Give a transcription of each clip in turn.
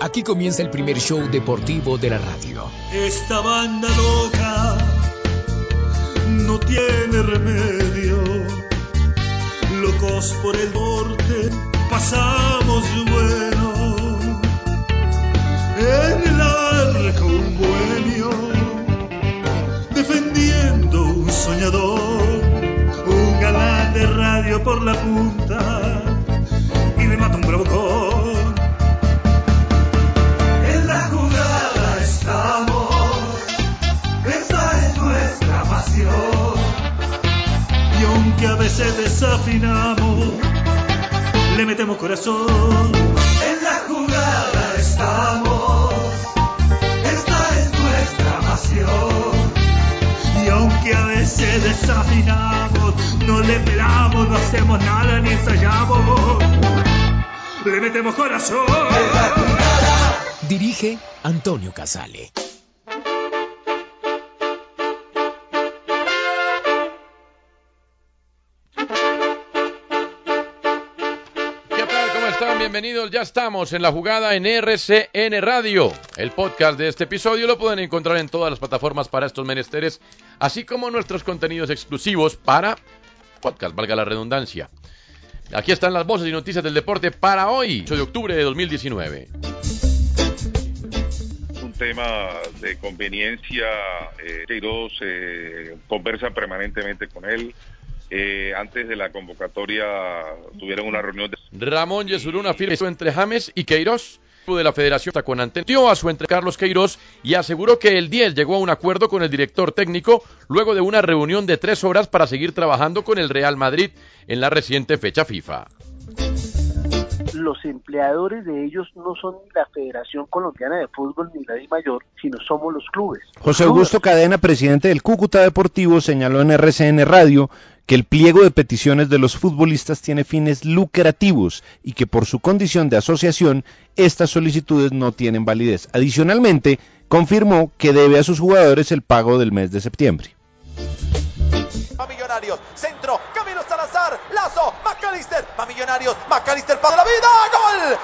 Aquí comienza el primer show deportivo de la radio. Esta banda loca no tiene remedio. Locos por el norte, pasamos bueno. En el arco un bohemio, defendiendo un soñador. Un galán de radio por la punta y le mata un bravocón. Y a veces desafinamos, le metemos corazón. En la jugada estamos, esta es nuestra pasión. Y aunque a veces desafinamos, no le pelamos, no hacemos nada ni ensayamos. Le metemos corazón. Dirige Antonio Casale. Bienvenidos. Ya estamos en la jugada en RCN Radio. El podcast de este episodio lo pueden encontrar en todas las plataformas para estos menesteres, así como nuestros contenidos exclusivos para podcast, valga la redundancia. Aquí están las voces y noticias del deporte para hoy, 8 de octubre de 2019. un tema de conveniencia. Eh, Queiroz eh, conversa permanentemente con él. Eh, antes de la convocatoria tuvieron una reunión de... Ramón Yesurún afirma eso entre James y Queiroz de la Federación está con Antenio a su entre Carlos Queiroz y aseguró que el 10 llegó a un acuerdo con el director técnico luego de una reunión de tres horas para seguir trabajando con el Real Madrid en la reciente fecha FIFA. Los empleadores de ellos no son ni la Federación Colombiana de Fútbol ni la Di Mayor, sino somos los clubes. José Augusto Cadena, presidente del Cúcuta Deportivo, señaló en RCN Radio que el pliego de peticiones de los futbolistas tiene fines lucrativos y que por su condición de asociación estas solicitudes no tienen validez. Adicionalmente, confirmó que debe a sus jugadores el pago del mes de septiembre. Va Millonarios, centro, Lazo, McAllister, va Millonarios, McAllister para la vida, gol,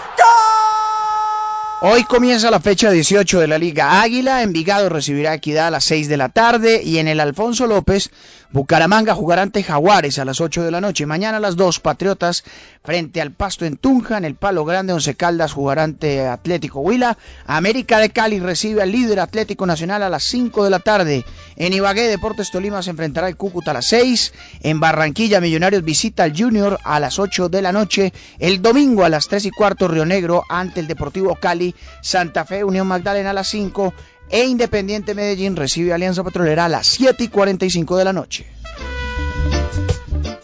Hoy comienza la fecha 18 de la Liga Águila. Envigado recibirá Equidad a las 6 de la tarde. Y en el Alfonso López, Bucaramanga jugará ante Jaguares a las 8 de la noche. Mañana a las 2, Patriotas frente al Pasto en Tunja. En el Palo Grande, Once Caldas jugará ante Atlético Huila. América de Cali recibe al líder Atlético Nacional a las 5 de la tarde. En Ibagué, Deportes Tolima se enfrentará al Cúcuta a las 6. En Barranquilla, Millonarios visita al Junior a las 8 de la noche. El domingo a las 3 y cuarto, Río Negro ante el Deportivo Cali. Santa Fe, Unión Magdalena a las 5 e Independiente Medellín recibe a Alianza Petrolera a las 7 y 45 de la noche.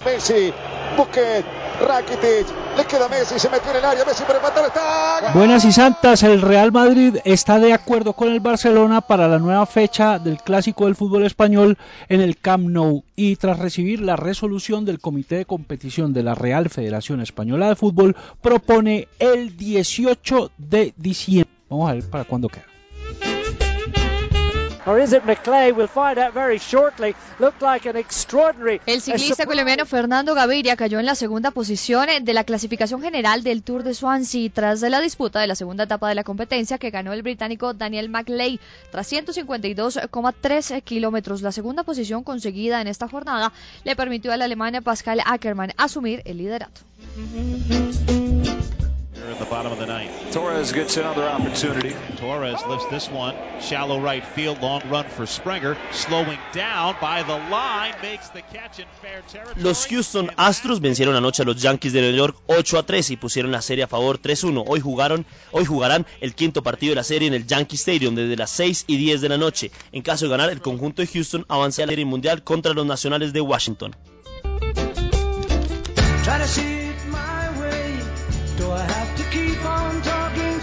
Messi, Busquets, Rakitic, le queda Messi, se metió en el área, Messi para empatar, está... Buenas y santas, el Real Madrid está de acuerdo con el Barcelona para la nueva fecha del clásico del fútbol español en el Camp Nou y tras recibir la resolución del Comité de Competición de la Real Federación Española de Fútbol propone el 18 de diciembre. Vamos a ver para cuándo queda. Or is it McClay? We'll find out very shortly. Looked like an extraordinary. El ciclista colombiano Fernando Gaviria cayó en la segunda posición de la clasificación general del Tour de Swansea tras la disputa de la segunda etapa de la competencia que ganó el británico Daniel McLay tras 152,3 kilómetros. La segunda posición conseguida en esta jornada le permitió al alemán Pascal Ackermann asumir el liderato. In the bottom of the ninth. Torres gets another opportunity. Torres lifts this one. Shallow right field. Long run for Springer. Slowing down by the line. Makes the catch in fair territory. Los Houston Astros vencieron anoche a los Yankees de Nueva York 8 a 3 y pusieron la serie a favor 3-1. Hoy jugaron, hoy jugarán el quinto partido de la serie en el Yankee Stadium desde las 6 y 10 de la noche. En caso de ganar, el conjunto de Houston avanza a la serie mundial contra los nacionales de Washington.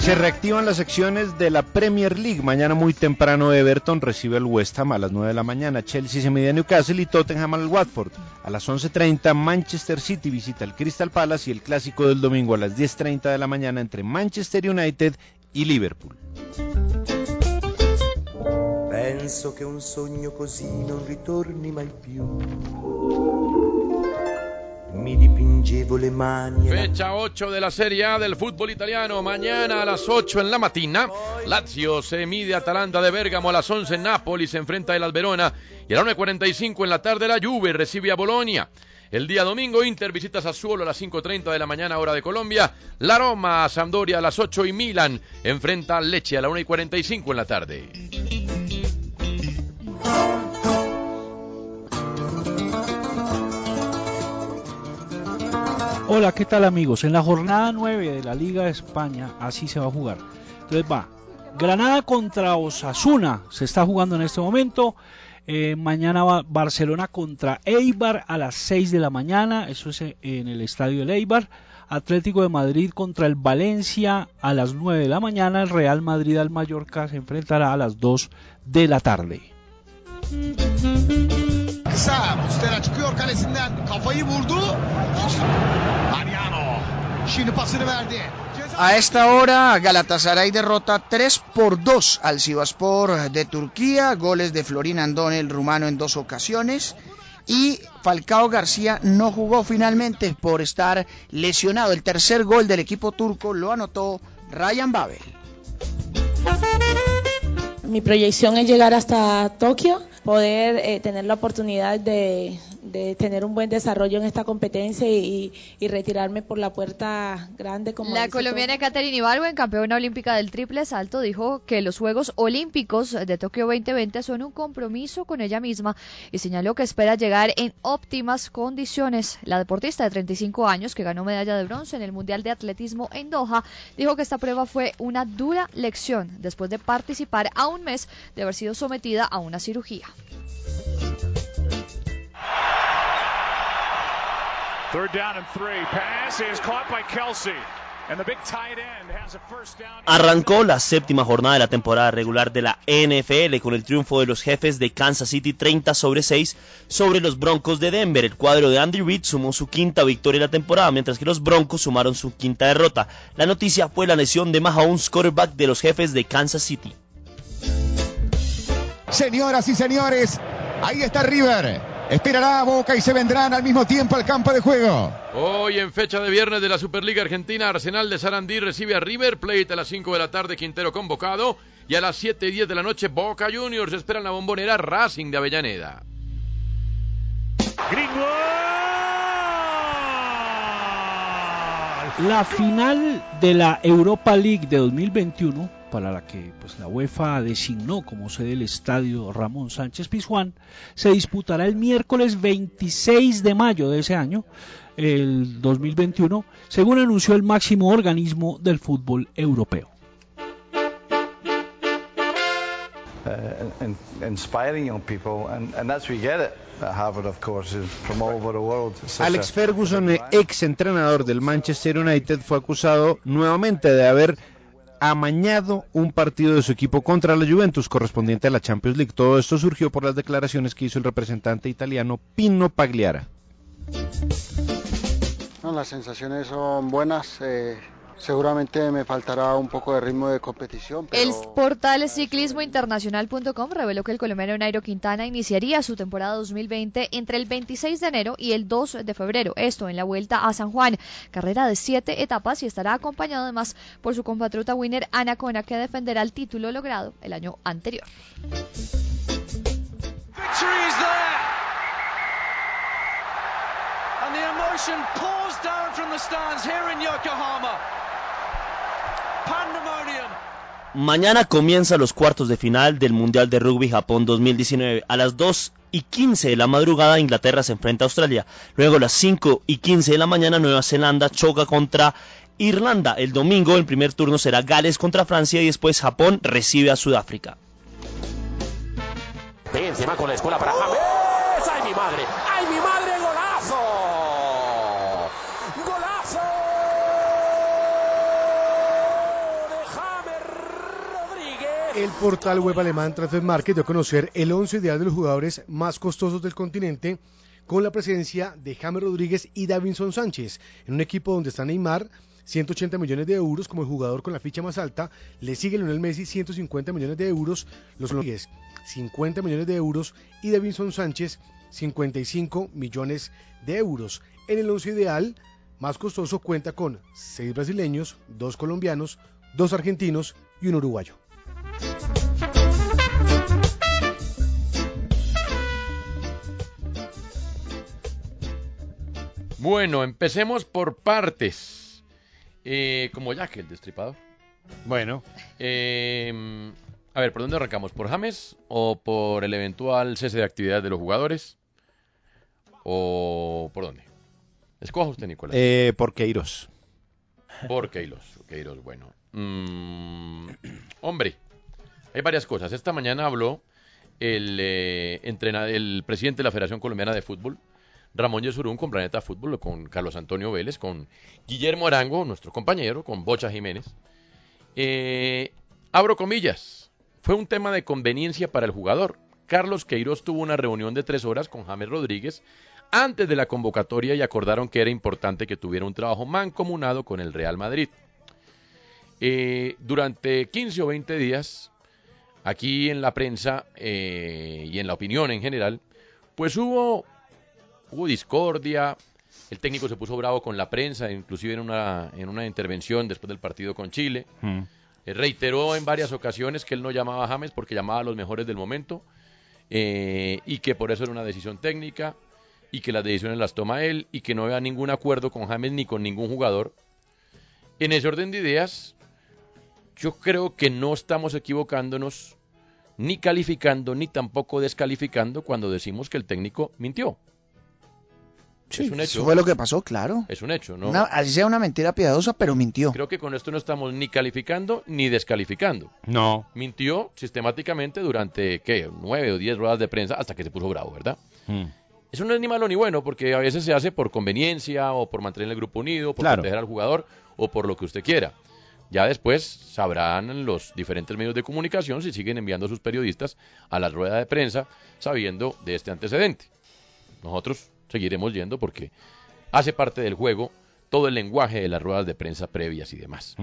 Se reactivan las secciones de la Premier League. Mañana muy temprano Everton recibe al West Ham a las 9 de la mañana. Chelsea se mide a Newcastle y Tottenham al Watford. A las 11.30 Manchester City visita el Crystal Palace y el clásico del domingo a las 10.30 de la mañana entre Manchester United y Liverpool. Penso che un sogno così non ritorni mai più. Mi dipingevo le e Fecha 8 de la Serie A del fútbol italiano. Mañana a las 8 en la matina. Lazio se mide a Atalanta de Bérgamo. A las 11 Napoli se enfrenta el Alberona. Y a las 9.45 en la tarde la Juve recibe a Bolonia. El día domingo Inter visita Sassuolo a las 5.30 de la mañana hora de Colombia. La Roma a Sampdoria a las 8 y Milan enfrenta al Leche a la 1.45 en la tarde. Hola, ¿qué tal amigos? En la jornada 9 de la Liga de España, así se va a jugar. Entonces va, Granada contra Osasuna, se está jugando en este momento. Eh, mañana va Barcelona contra Eibar a las 6 de la mañana, eso es eh, en el estadio del Eibar. Atlético de Madrid contra el Valencia a las 9 de la mañana. El Real Madrid al Mallorca se enfrentará a las 2 de la tarde. Şimdi pasını verdi. A esta hora, Galatasaray derrota 3 por 2 al Sivaspor de Turquía, goles de Florin Andone, el rumano, en dos ocasiones. Y Falcao García no jugó finalmente por estar lesionado. El tercer gol del equipo turco lo anotó Ryan Babel. Mi proyección es llegar hasta Tokio, poder eh, tener la oportunidad de, de tener un buen desarrollo en esta competencia y, y retirarme por la puerta grande como La colombiana Katherine Ibargüen, campeona olímpica del triple salto, dijo que los Juegos Olímpicos de Tokio 2020 son un compromiso con ella misma y señaló que espera llegar en óptimas condiciones. La deportista de 35 años, que ganó medalla de bronce en el Mundial de Atletismo en Doha, dijo que esta prueba fue una dura lección después de participar a un mes de haber sido sometida a una cirugía. Third down and three. Pass is caught by Kelsey. And the big tight end has a first down. Arrancó la séptima jornada de la temporada regular de la NFL con el triunfo de los jefes de Kansas City 30 sobre 6 sobre los Broncos de Denver. El cuadro de Andy Reid sumó su quinta victoria de la temporada, mientras que los Broncos sumaron su quinta derrota. La noticia fue la lesión de Mahomes, quarterback de los jefes de Kansas City. Señoras y señores, ahí está River. Esperará a Boca y se vendrán al mismo tiempo al campo de juego. Hoy en fecha de viernes de la Superliga Argentina, Arsenal de Sarandí recibe a River Plate a las 5 de la tarde, Quintero convocado. Y a las 7 y 10 de la noche, Boca Juniors esperan la bombonera Racing de Avellaneda. La final de la Europa League de 2021, para la que pues, la UEFA designó como sede el estadio Ramón Sánchez Pizjuán, se disputará el miércoles 26 de mayo de ese año, el 2021, según anunció el máximo organismo del fútbol europeo. uh, in, inspiring young people, and, and that's we get it at Harvard, of course, is from all over the world. It's such Alex Ferguson, ex entrenador del Manchester United, fue acusado nuevamente de haber amañado un partido de su equipo contra la Juventus correspondiente a la Champions League. Todo esto surgió por las declaraciones que hizo el representante italiano Pino Pagliara. Las sensaciones son buenas. eh, seguramente me faltará un poco de ritmo de competición, pero El portal ciclismointernacional.com reveló que el colombiano Nairo Quintana iniciaría su temporada 2020 entre el 26 de enero y el 2 de febrero, esto en la Vuelta a San Juan, carrera de siete etapas y estará acompañado además por su compatriota winner Ana Cona que defenderá el título logrado el año anterior. And the emotion pours down from the stands here in Yokohama. Mañana comienzan los cuartos de final del Mundial de Rugby Japón 2019. A las 2 y 15 de la madrugada Inglaterra se enfrenta a Australia. Luego a las 5 y 15 de la mañana Nueva Zelanda choca contra Irlanda. El domingo el primer turno será Gales contra Francia y después Japón recibe a Sudáfrica. encima con la escuela para James. ¡Ay, mi madre! ¡Ay, mi madre! El portal web alemán Transfermarkt dio a conocer el 11 ideal de los jugadores más costosos del continente con la presencia de James Rodríguez y Davinson Sánchez en un equipo donde está Neymar 180 millones de euros como el jugador con la ficha más alta, le sigue Lionel Messi 150 millones de euros, los Rodríguez 50 millones de euros y Davinson Sánchez 55 millones de euros. En el once ideal más costoso cuenta con 6 brasileños, 2 colombianos, 2 argentinos y un uruguayo. Bueno, empecemos por partes. Eh, como Jack, el destripador. Bueno. Eh, a ver, ¿por dónde arrancamos? ¿Por James o por el eventual cese de actividad de los jugadores? ¿O por dónde? Escoja usted, Nicolás. Eh, por Queiros. Por Queiros. Queiros, bueno. Mm, hombre, hay varias cosas. Esta mañana habló el, eh, el presidente de la Federación Colombiana de Fútbol, Ramón Yesurún, con Planeta Fútbol, con Carlos Antonio Vélez, con Guillermo Arango, nuestro compañero, con Bocha Jiménez. Eh, abro comillas. Fue un tema de conveniencia para el jugador. Carlos Queiroz tuvo una reunión de tres horas con James Rodríguez antes de la convocatoria y acordaron que era importante que tuviera un trabajo mancomunado con el Real Madrid. Eh, durante 15 o 20 días, aquí en la prensa eh, y en la opinión en general, pues hubo, hubo discordia, el técnico se puso bravo con la prensa, inclusive en una, en una intervención después del partido con Chile. Eh, reiteró en varias ocasiones que él no llamaba a James porque llamaba a los mejores del momento eh, y que por eso era una decisión técnica y que las decisiones las toma él y que no había ningún acuerdo con James ni con ningún jugador. En ese orden de ideas, yo creo que no estamos equivocándonos ni calificando ni tampoco descalificando cuando decimos que el técnico mintió. Sí, es un hecho. Eso fue lo que pasó, claro. Es un hecho, ¿no? Una- así sea una mentira piadosa, pero mintió. Creo que con esto no estamos ni calificando ni descalificando. No. Mintió sistemáticamente durante, ¿qué? Nueve o diez ruedas de prensa hasta que se puso bravo, ¿verdad? Mm. Eso no es ni malo ni bueno, porque a veces se hace por conveniencia o por mantener el grupo unido, por Claro. proteger al jugador o por lo que usted quiera. Ya después sabrán los diferentes medios de comunicación si siguen enviando a sus periodistas a la rueda de prensa sabiendo de este antecedente. Nosotros seguiremos yendo porque hace parte del juego todo el lenguaje de las ruedas de prensa previas y demás.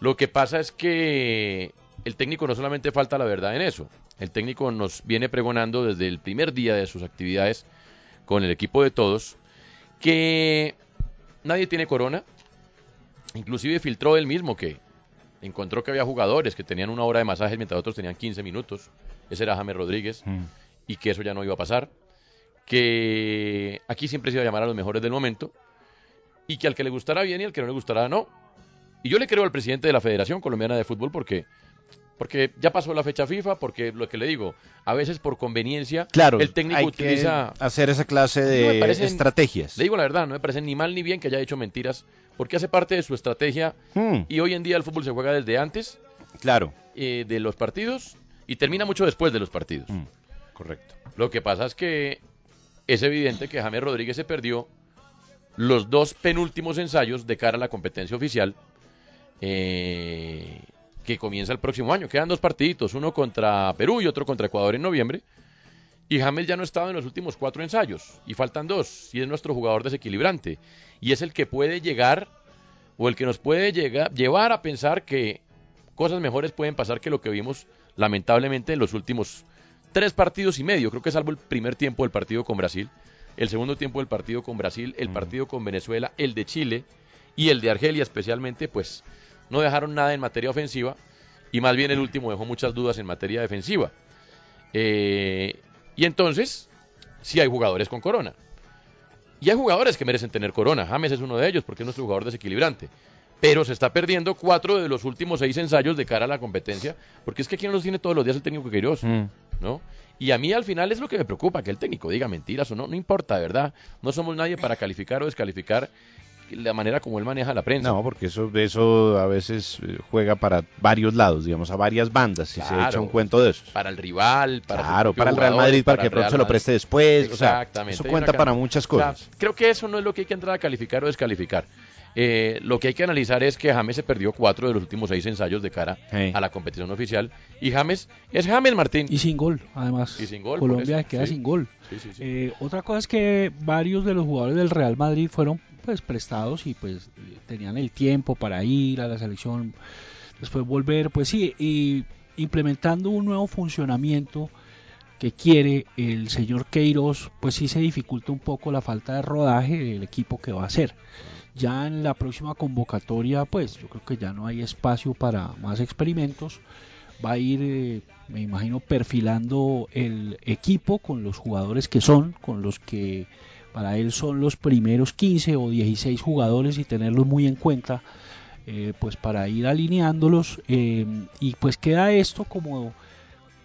Lo que pasa es que el técnico no solamente falta la verdad en eso, el técnico nos viene pregonando desde el primer día de sus actividades con el equipo de todos que nadie tiene corona, inclusive filtró él mismo que encontró que había jugadores que tenían una hora de masajes mientras otros tenían 15 minutos, ese era James Rodríguez, y que eso ya no iba a pasar, que aquí siempre se iba a llamar a los mejores del momento, y que al que le gustara bien y al que no le gustara no. Y yo le creo al presidente de la Federación Colombiana de Fútbol porque porque ya pasó la fecha FIFA, porque lo que le digo, a veces por conveniencia Claro, el técnico hay utiliza que hacer esa clase no de parecen- estrategias. Le digo la verdad, no me parece ni mal ni bien que haya hecho mentiras, porque hace parte de su estrategia Hmm. y hoy en día el fútbol se juega desde antes Claro. eh, de los partidos y termina mucho después de los partidos. Hmm. Correcto. Lo que pasa es que es evidente que James Rodríguez se perdió los dos penúltimos ensayos de cara a la competencia oficial eh, que comienza el próximo año. Quedan dos partiditos, uno contra Perú y otro contra Ecuador en noviembre. Y James ya no ha estado en los últimos cuatro ensayos y faltan dos. Y es nuestro jugador desequilibrante. Y es el que puede llegar o el que nos puede llegar, llevar a pensar que cosas mejores pueden pasar que lo que vimos lamentablemente en los últimos tres partidos y medio. Creo que salvo el primer tiempo del partido con Brasil, el segundo tiempo del partido con Brasil, el partido con Venezuela, el de Chile y el de Argelia especialmente, pues no dejaron nada en materia ofensiva y más bien el último dejó muchas dudas en materia defensiva. Eh, y entonces, sí hay jugadores con corona. Y hay jugadores que merecen tener corona. James es uno de ellos porque es nuestro jugador desequilibrante. pero se está perdiendo cuatro de los últimos seis ensayos de cara a la competencia, porque es que aquí no los tiene todos los días el técnico Queiroz, Mm. ¿no? Y a mí al final es lo que me preocupa, que el técnico diga mentiras o no, no importa, verdad. No somos nadie para calificar o descalificar la manera como él maneja la prensa. No, porque eso, eso a veces eh, juega para varios lados, digamos, a varias bandas, si se Claro. echa un cuento de esos. Para el rival, para Claro, para el Real jugador, Madrid, para que pronto Real se lo Madrid. preste después, o sea, Exactamente. eso cuenta para muchas o sea, cosas. creo que eso no es lo que hay que entrar a calificar o descalificar. Eh, lo que hay que analizar es que James se perdió cuatro de los últimos seis ensayos de cara Sí. a la competición oficial. Y James es James Martín. Y sin gol, además. Y sin gol, Colombia eso, queda sí. sin gol. Sí, sí, sí. Eh, otra cosa es que varios de los jugadores del Real Madrid fueron pues prestados y pues tenían el tiempo para ir a la selección, después volver, pues sí, y implementando un nuevo funcionamiento que quiere el señor Queiroz, pues sí se dificulta un poco la falta de rodaje del equipo que va a hacer. Ya en la próxima convocatoria, pues yo creo que ya no hay espacio para más experimentos. Va a ir, eh, me imagino, perfilando el equipo con los jugadores que son, con los que para él son los primeros 15 o 16 jugadores y tenerlos muy en cuenta, eh, pues para ir alineándolos. eh, y pues queda esto como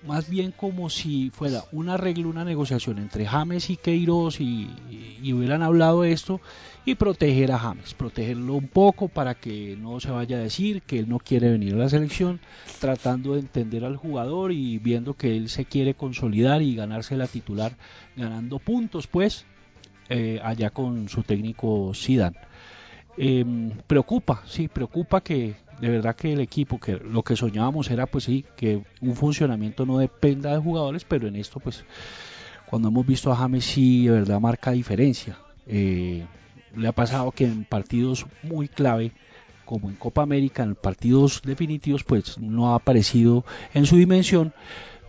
más bien como si fuera un arreglo, una negociación entre James y Queiroz y, y- hubieran hablado esto y proteger a James, protegerlo un poco para que no se vaya a decir que él no quiere venir a la selección, tratando de entender al jugador y viendo que él se quiere consolidar y ganarse la titular, ganando puntos pues eh, allá con su técnico Zidane. Em, preocupa, sí, preocupa que de verdad que el equipo, que lo que soñábamos era pues sí, que un funcionamiento no dependa de jugadores, pero en esto pues cuando hemos visto a James sí de verdad marca diferencia. Eh, le ha pasado que en partidos muy clave, como en Copa América, en partidos definitivos, pues no ha aparecido en su dimensión,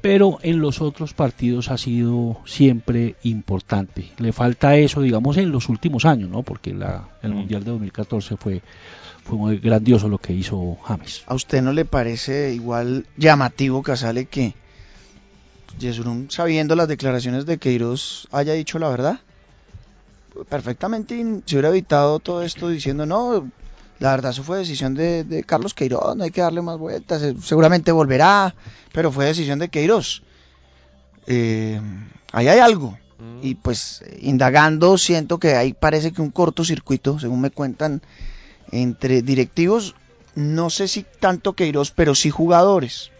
pero en los otros partidos ha sido siempre importante. Le falta eso, digamos, en los últimos años, ¿no? Porque la, el Mundial de 2014 fue, fue muy grandioso lo que hizo James. ¿A usted no le parece igual llamativo, Casale, que Yesurún, sabiendo las declaraciones de Queiroz, haya dicho la verdad? Perfectamente se hubiera evitado todo esto diciendo, no, la verdad eso fue decisión de, de Carlos Queiroz, no hay que darle más vueltas, eh, seguramente volverá, pero fue decisión de Queiroz. Eh, ahí hay algo. Y pues indagando siento que ahí parece que un cortocircuito, según me cuentan, entre directivos, no sé si tanto Queiroz, pero sí jugadores.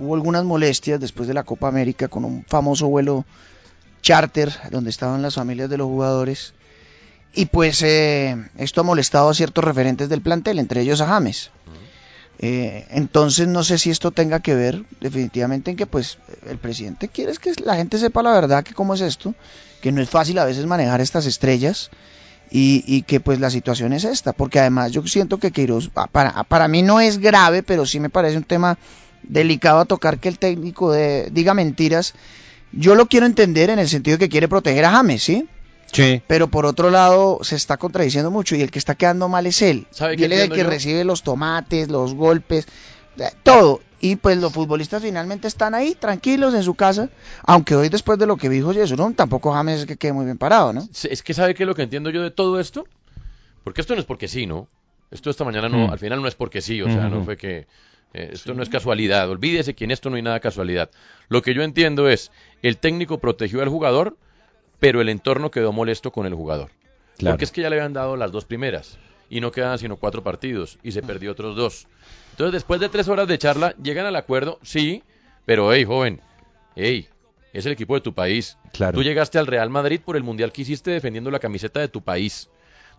Hubo algunas molestias después de la Copa América con un famoso vuelo charter donde estaban las familias de los jugadores. Y pues eh, esto ha molestado a ciertos referentes del plantel, entre ellos a James. Eh, entonces no sé si esto tenga que ver definitivamente en que pues el presidente quiere que la gente sepa la verdad que cómo es esto, que no es fácil a veces manejar estas estrellas y, y que pues la situación es esta, porque además yo siento que Queiroz, ah, para, para mí no es grave, pero sí me parece un tema delicado a tocar que el técnico de, diga mentiras. Yo lo quiero entender en el sentido de que quiere proteger a James, ¿sí? Sí. Pero por otro lado se está contradiciendo mucho y el que está quedando mal es él. ¿Sabe Y qué él es el que yo? recibe los tomates, los golpes, eh, todo. Y pues los futbolistas finalmente están ahí, tranquilos en su casa. Aunque hoy después de lo que dijo Yesurún, tampoco James es que quede muy bien parado, ¿no? Es que sabe qué es lo que entiendo yo de todo esto, porque esto no es porque sí, ¿no? Esto esta mañana no, Mm. al final no es porque sí, o sea, no fue que eh, esto no es casualidad. Olvídese que en esto no hay nada casualidad. Lo que yo entiendo es el técnico protegió al jugador, pero el entorno quedó molesto con el jugador. Claro. Porque es que ya le habían dado las dos primeras y no quedaban sino cuatro partidos y se perdió otros dos. Entonces, después de tres horas de charla, llegan al acuerdo, sí, pero hey, joven, hey, es el equipo de tu país. Claro. Tú llegaste al Real Madrid por el mundial que hiciste defendiendo la camiseta de tu país.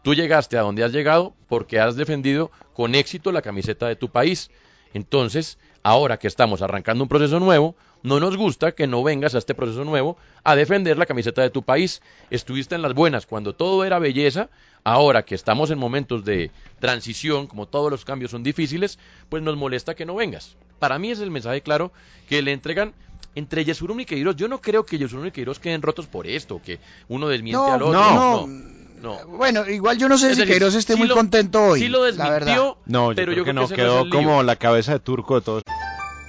Tú llegaste a donde has llegado porque has defendido con éxito la camiseta de tu país. Entonces, ahora que estamos arrancando un proceso nuevo, no nos gusta que no vengas a este proceso nuevo a defender la camiseta de tu país. Estuviste en las buenas cuando todo era belleza. Ahora que estamos en momentos de transición, como todos los cambios son difíciles, pues nos molesta que no vengas. Para mí es el mensaje claro que le entregan entre Yesurún y Queiroz. Yo no creo que Yesurún y Queiroz queden rotos por esto, que uno desmiente No, al otro. no, no. no. Bueno, igual yo no sé Es si Queiroz esté sí muy lo- contento hoy. sí lo la verdad. desmintió, No, yo pero creo yo creo no, que ese no quedó como la cabeza de turco de todos.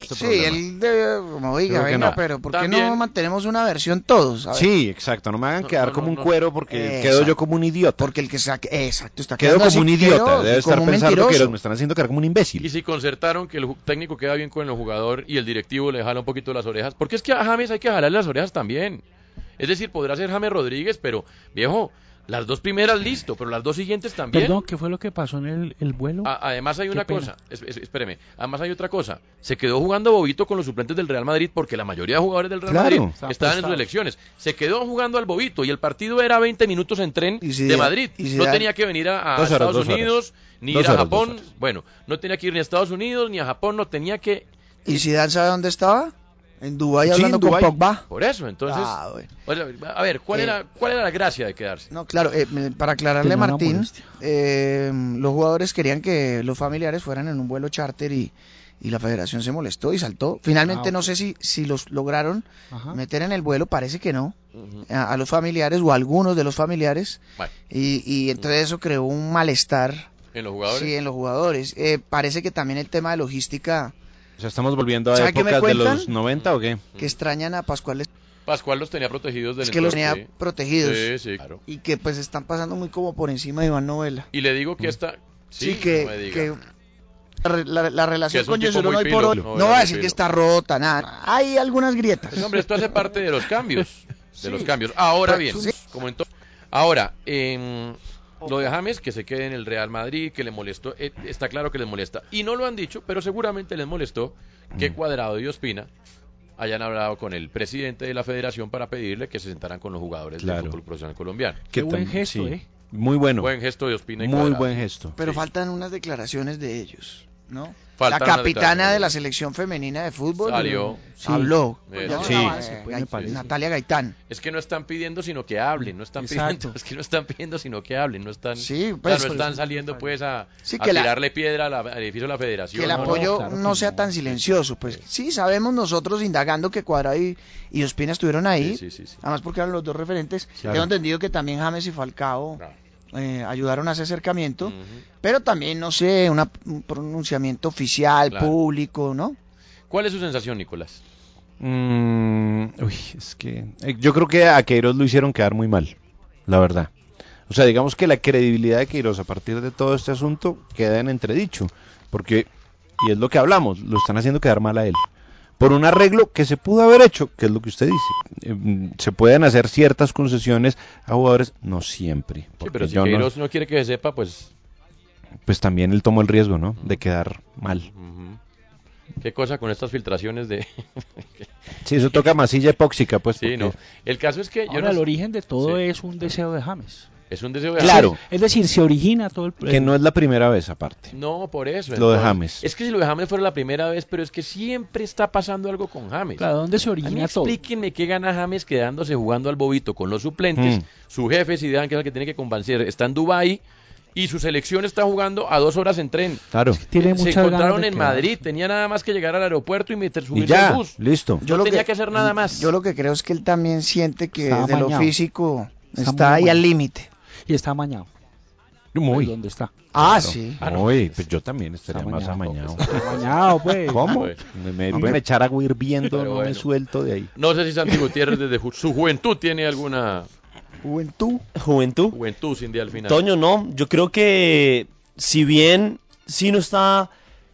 Sí, él debe, como diga, venga, no. pero ¿por qué También- no mantenemos una versión todos? A ver. Sí, exacto, no me hagan quedar como un cuero porque Exacto. quedo yo como un idiota. Porque el que saque, exacto, está Quedo como así, un idiota, quedo debe estar pensando que me están haciendo quedar como un imbécil. Y si concertaron que el técnico queda bien con el jugador y el directivo le jala un poquito las orejas, porque es que a James hay que jalarle las orejas también. Es decir, podrá ser James Rodríguez, pero viejo, las dos primeras listo, pero las dos siguientes también. Perdón, ¿qué fue lo que pasó en el, el vuelo? A- además hay una pena. cosa, es- es- espéreme, además hay otra cosa. Se quedó jugando bobito con los suplentes del Real Madrid porque la mayoría de jugadores del Real Claro. Madrid estaban en sus elecciones. Se quedó jugando al bobito y el partido era 20 minutos en tren si de Madrid. y si no tenía que venir a, a Dos horas, Estados. Unidos ni Dos ir a horas, Japón. Bueno, no tenía que ir ni a Estados Unidos ni a Japón, no tenía que ¿Y Zidane sabe dónde estaba? En Dubái Sí, hablando en con. Pogba. Por eso, entonces. Ah, bueno. A ver, ¿cuál, Eh, era, ¿cuál era la gracia de quedarse? No, claro, eh, me- para aclararle a Martín, eh, los jugadores querían que los familiares fueran en un vuelo charter y, y la federación se molestó y saltó. Finalmente Ah, no sé si, si los lograron Ajá. meter en el vuelo, parece que no, a, a los familiares o a algunos de los familiares. Bueno. Y, y entonces eso creó un malestar. ¿En los jugadores? Sí, en los jugadores. Eh, parece que también el tema de logística, O sea, estamos volviendo a ¿Sabe qué me épocas de los 90 o qué? que extrañan a Pascual Pascual los tenía protegidos del es que los tenía sí. protegidos Sí, sí, claro. y que pues están pasando muy como por encima de Iván Novela. Y le digo que esta... Sí, Sí, que, no me diga. que la, re- la- la relación con Yesurún hoy por hoy No, va a decir que está rota, nada. Hay algunas grietas. Pues, hombre, esto hace parte de los cambios. De Sí. los cambios. Ahora Pero bien, sí. como en to- Ahora, lo de James, que se quede en el Real Madrid, que le molestó, eh, está claro que les molesta. Y no lo han dicho, pero seguramente les molestó Mm. que Cuadrado y Ospina hayan hablado con el presidente de la federación para pedirle que se sentaran con los jugadores Claro. del fútbol profesional colombiano. Que buen gesto, sí. ¿eh? Muy bueno. Buen gesto de Ospina y Muy Cuadrado. buen gesto. Pero faltan unas declaraciones de ellos, ¿no? Faltan la capitana de la selección femenina de fútbol Salió. Sí. habló. No, Sí, eh. Natalia Gaitán. Es que no están pidiendo sino que hablen, no están Exacto. pidiendo, es que no están pidiendo sino que hablen, no están, Sí, o sea, pues, no están pues, saliendo pues a, Sí, a que la- tirarle piedra al, al edificio de la federación. Que el no, no. apoyo claro no, sea tan silencioso. Pues sí, sabemos nosotros indagando que Cuadrado y, y Ospina estuvieron ahí. Sí, sí, sí, sí. Además porque eran los dos referentes. Claro. Tengo entendido que también James y Falcao Claro. Eh, ayudaron a ese acercamiento. Pero también, no sé, una- un pronunciamiento oficial, Claro. público, ¿no? ¿Cuál es su sensación, Nicolás? Mm, uy, es que eh, yo creo que a Queiroz lo hicieron quedar muy mal, la verdad. O sea, digamos que la credibilidad de Queiroz a partir de todo este asunto queda en entredicho, porque, y es lo que hablamos, lo están haciendo quedar mal a él. Por un arreglo que se pudo haber hecho, que es lo que usted dice. Eh, se pueden hacer ciertas concesiones a jugadores, no siempre. Sí, pero si yo no- quiere que se sepa, pues pues también él tomó el riesgo, ¿no? De quedar mal. qué cosa con estas filtraciones de Sí, eso toca masilla epóxica, pues. Sí, porque- no. El caso es que yo Ahora, no el origen de todo Sí. es un deseo de James. Es un deseo de Claro. Es decir, se origina todo el Que no es la primera vez, aparte. No, por eso. Lo de. James. Es que si lo de James fuera la primera vez, pero es que siempre está pasando algo con James. Claro, ¿dónde se A mí origina todo? explíquenme qué gana James quedándose jugando al bobito con los suplentes. Mm. Su jefe, si dejan que es el que tiene que convencer, está en Dubai y su selección está jugando a dos horas en tren. Claro. Tiene Se encontraron en quedar. Madrid, tenía nada más que llegar al aeropuerto y meter Y subirse ya, al bus. listo. No tenía que, hacer nada más. Yo lo que creo es que él también siente que Está de lo físico Está ahí al límite. Y está amañado. Muy. ¿Dónde está? Ah, sí. Ah, no. Uy, pues yo también estaría Está más amañado. amañado. Pues. ¿Cómo? Bueno. Me, me, Hombre. me echar agua hirviendo, Pero no me suelto de ahí. No sé si Santi Gutiérrez desde ju- su juventud tiene alguna Juventud. Juventud. juventud sin día al final. Toño, no, yo creo que si bien sí no está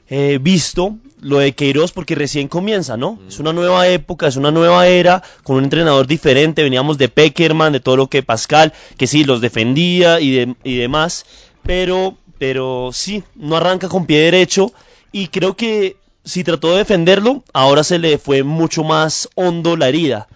eh, visto lo de Queiroz porque recién comienza, ¿no? Es una nueva época, es una nueva era, con un entrenador diferente, veníamos de Peckerman, de todo lo que Pascal, que sí, los defendía y, de- y demás, pero, Pero sí, no arranca con pie derecho y creo que si trató de defenderlo, ahora se le fue mucho más hondo la herida.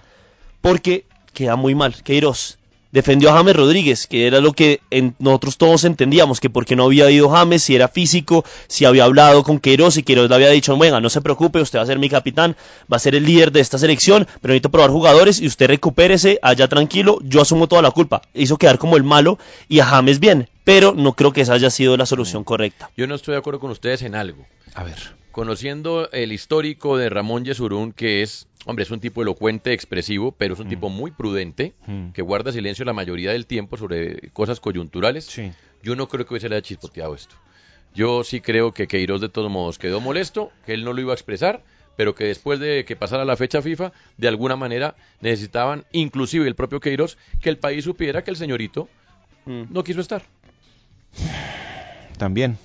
Porque queda muy mal. Queiroz defendió a James Rodríguez, que era lo que en- nosotros todos entendíamos, que porque no había ido James, si era físico, si había hablado con Queiroz y Queiroz le había dicho, venga, no se preocupe, usted va a ser mi capitán, va a ser el líder de esta selección, pero necesito probar jugadores y usted recupérese allá tranquilo, yo asumo toda la culpa. Hizo quedar como el malo y a James bien, pero no creo que esa haya sido la solución correcta. Yo no estoy de acuerdo con ustedes en algo. A ver. Conociendo el histórico de Ramón Yesurún, que es, hombre, es un tipo elocuente, expresivo, pero es un tipo muy prudente, Mm. que guarda silencio la mayoría del tiempo sobre cosas coyunturales. Yo no creo que hubiese le haya chispoteado esto. Yo sí creo que Queiroz de todos modos quedó molesto, que él no lo iba a expresar, pero que después de que pasara la fecha FIFA, de alguna manera necesitaban, inclusive el propio Queiroz, que el país supiera que el señorito no quiso estar. También.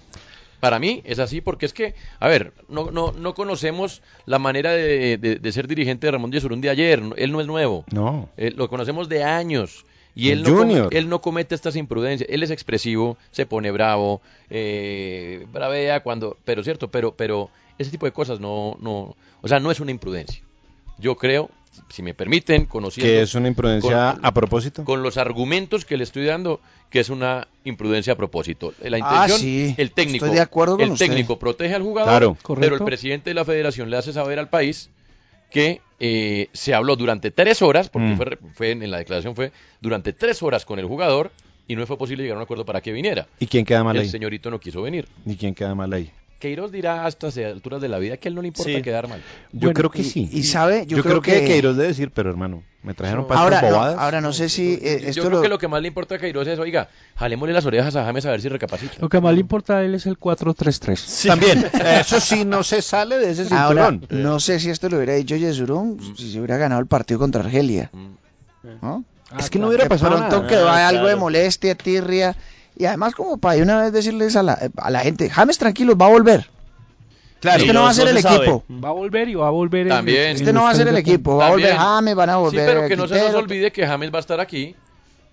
Para mí es así porque es que, a ver, no, no, no conocemos la manera de, de- de ser dirigente de Ramón Yesurún de ayer. Él no es nuevo. No. Eh, lo conocemos de años. Y él no, él no comete estas imprudencias. Él es expresivo, se pone bravo, eh, bravea cuando... Pero cierto, pero, pero ese tipo de cosas no, no... O sea, no es una imprudencia. Yo creo, si me permiten, conociendo... Que es una imprudencia con- a propósito. Con los argumentos que le estoy dando, que es una imprudencia a propósito. La Ah, intención, sí. el técnico, Estoy de acuerdo con el usted. técnico protege al jugador, Claro. pero el Correcto. presidente de la federación le hace saber al país que eh, se habló durante tres horas, porque Mm. fue, fue en, la declaración fue durante tres horas con el jugador y no fue posible llegar a un acuerdo para que viniera. ¿Y quién queda mal el ahí? señorito no quiso venir. ¿Y quién queda mal ahí? Queiroz dirá a estas alturas de la vida que a él no le importa Sí. quedar mal. Yo Bueno, creo que y- sí. y sabe, yo yo creo creo que que- Queiroz debe decir, pero hermano, me trajeron para Ahora, no, bobadas. ahora no sé si eh, Yo esto creo lo... que lo que más le importa a Queiroz es, oiga, jalémosle las orejas a James a ver si recapacita. Lo que más le importa a él es el 4-3-3. También, eso sí no se sale de ese Ahora, cinturón. no sé si esto lo hubiera dicho Yesurún, Mm. si se hubiera ganado el partido contra Argelia. ¿no? es que no hubiera De pasado pronto nada. quedó Ah, algo de molestia, tirria. Y además, como para de una vez decirles a la, a la gente, James tranquilo, va a volver. Claro. este no va a ser el sabe. equipo. Va a volver y va a volver. También. en Este no va a ser el equipo, va a volver. James, van a Sí, volver pero que no se nos Quintero. olvide que James va a estar aquí.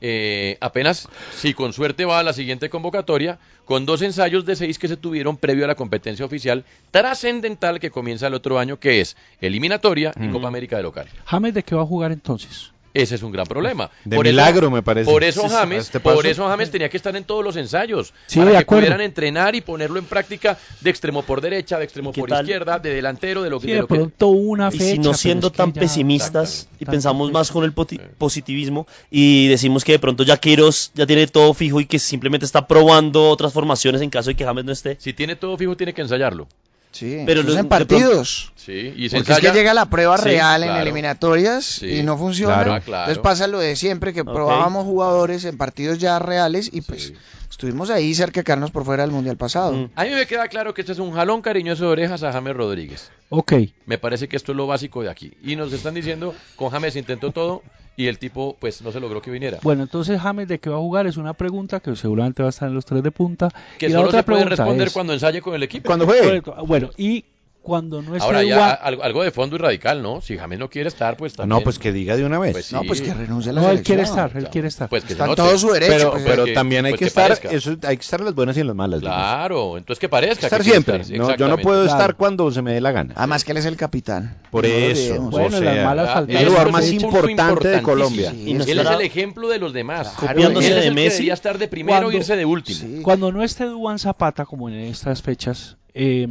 eh, apenas, si con suerte va a la siguiente convocatoria, con dos ensayos de seis que se tuvieron previo a la competencia oficial trascendental que comienza el otro año, que es eliminatoria y Mm. Copa América de local. James, ¿de qué va a jugar entonces? Ese es un gran problema. De milagro, me parece. Por eso James, este por eso James tenía que estar en todos los ensayos Sí, para que acuerdo. pudieran entrenar y ponerlo en práctica de extremo por derecha, de extremo ¿Qué por tal? izquierda, de delantero, de lo que, Sí, de de lo que- pronto una Y fecha. si no siendo es que tan pesimistas y pensamos más con el poti- positivismo y decimos que de pronto ya Queiroz ya tiene todo fijo y que simplemente está probando otras formaciones en caso de que James no esté. Si tiene todo fijo, tiene que ensayarlo. Sí, Pero pero lo- en partidos. Sí, y se Porque es que llega la prueba Sí, real en eliminatorias Sí. y no funciona. Claro. Claro. Entonces pasa lo de siempre, que probábamos jugadores en partidos ya reales y pues estuvimos ahí cerca de quedarnos por fuera del Mundial pasado. Mm. A mí me queda claro que este es un jalón cariñoso de orejas a James Rodríguez. Ok. Me parece que esto es lo básico de aquí. Y nos están diciendo, con James intentó todo y el tipo pues no se logró que viniera. Bueno, entonces James, ¿de qué va a jugar? Es una pregunta que seguramente va a estar en los tres de punta. que y la solo otra se puede pregunta responder es- cuando ensaye con el equipo. Cuando juegue. Bueno, y cuando no esté Ahora ya algo, algo de fondo y radical, ¿no? Si James no quiere estar, pues también. No, pues que diga de una vez. Pues No, pues que renuncie a la No, él quiere estar, él quiere estar. Pues que Está todo su derecho. pero pues, pero que- también hay pues que, que estar, eso, hay que estar en las buenas y en las malas. Claro, entonces que parezca. Estar que siempre. estar, No, yo no puedo Claro. estar cuando se me dé la gana. Además que él es el capitán. Por No eso. Bueno, o las sea, malas Ah, el jugador eso más es importante de importantísimo. Colombia. Sí, Y Él es el ejemplo de los demás. Copiándose es de Messi. estar de primero e irse de último. Cuando no esté Duan Zapata, como en estas fechas, eh,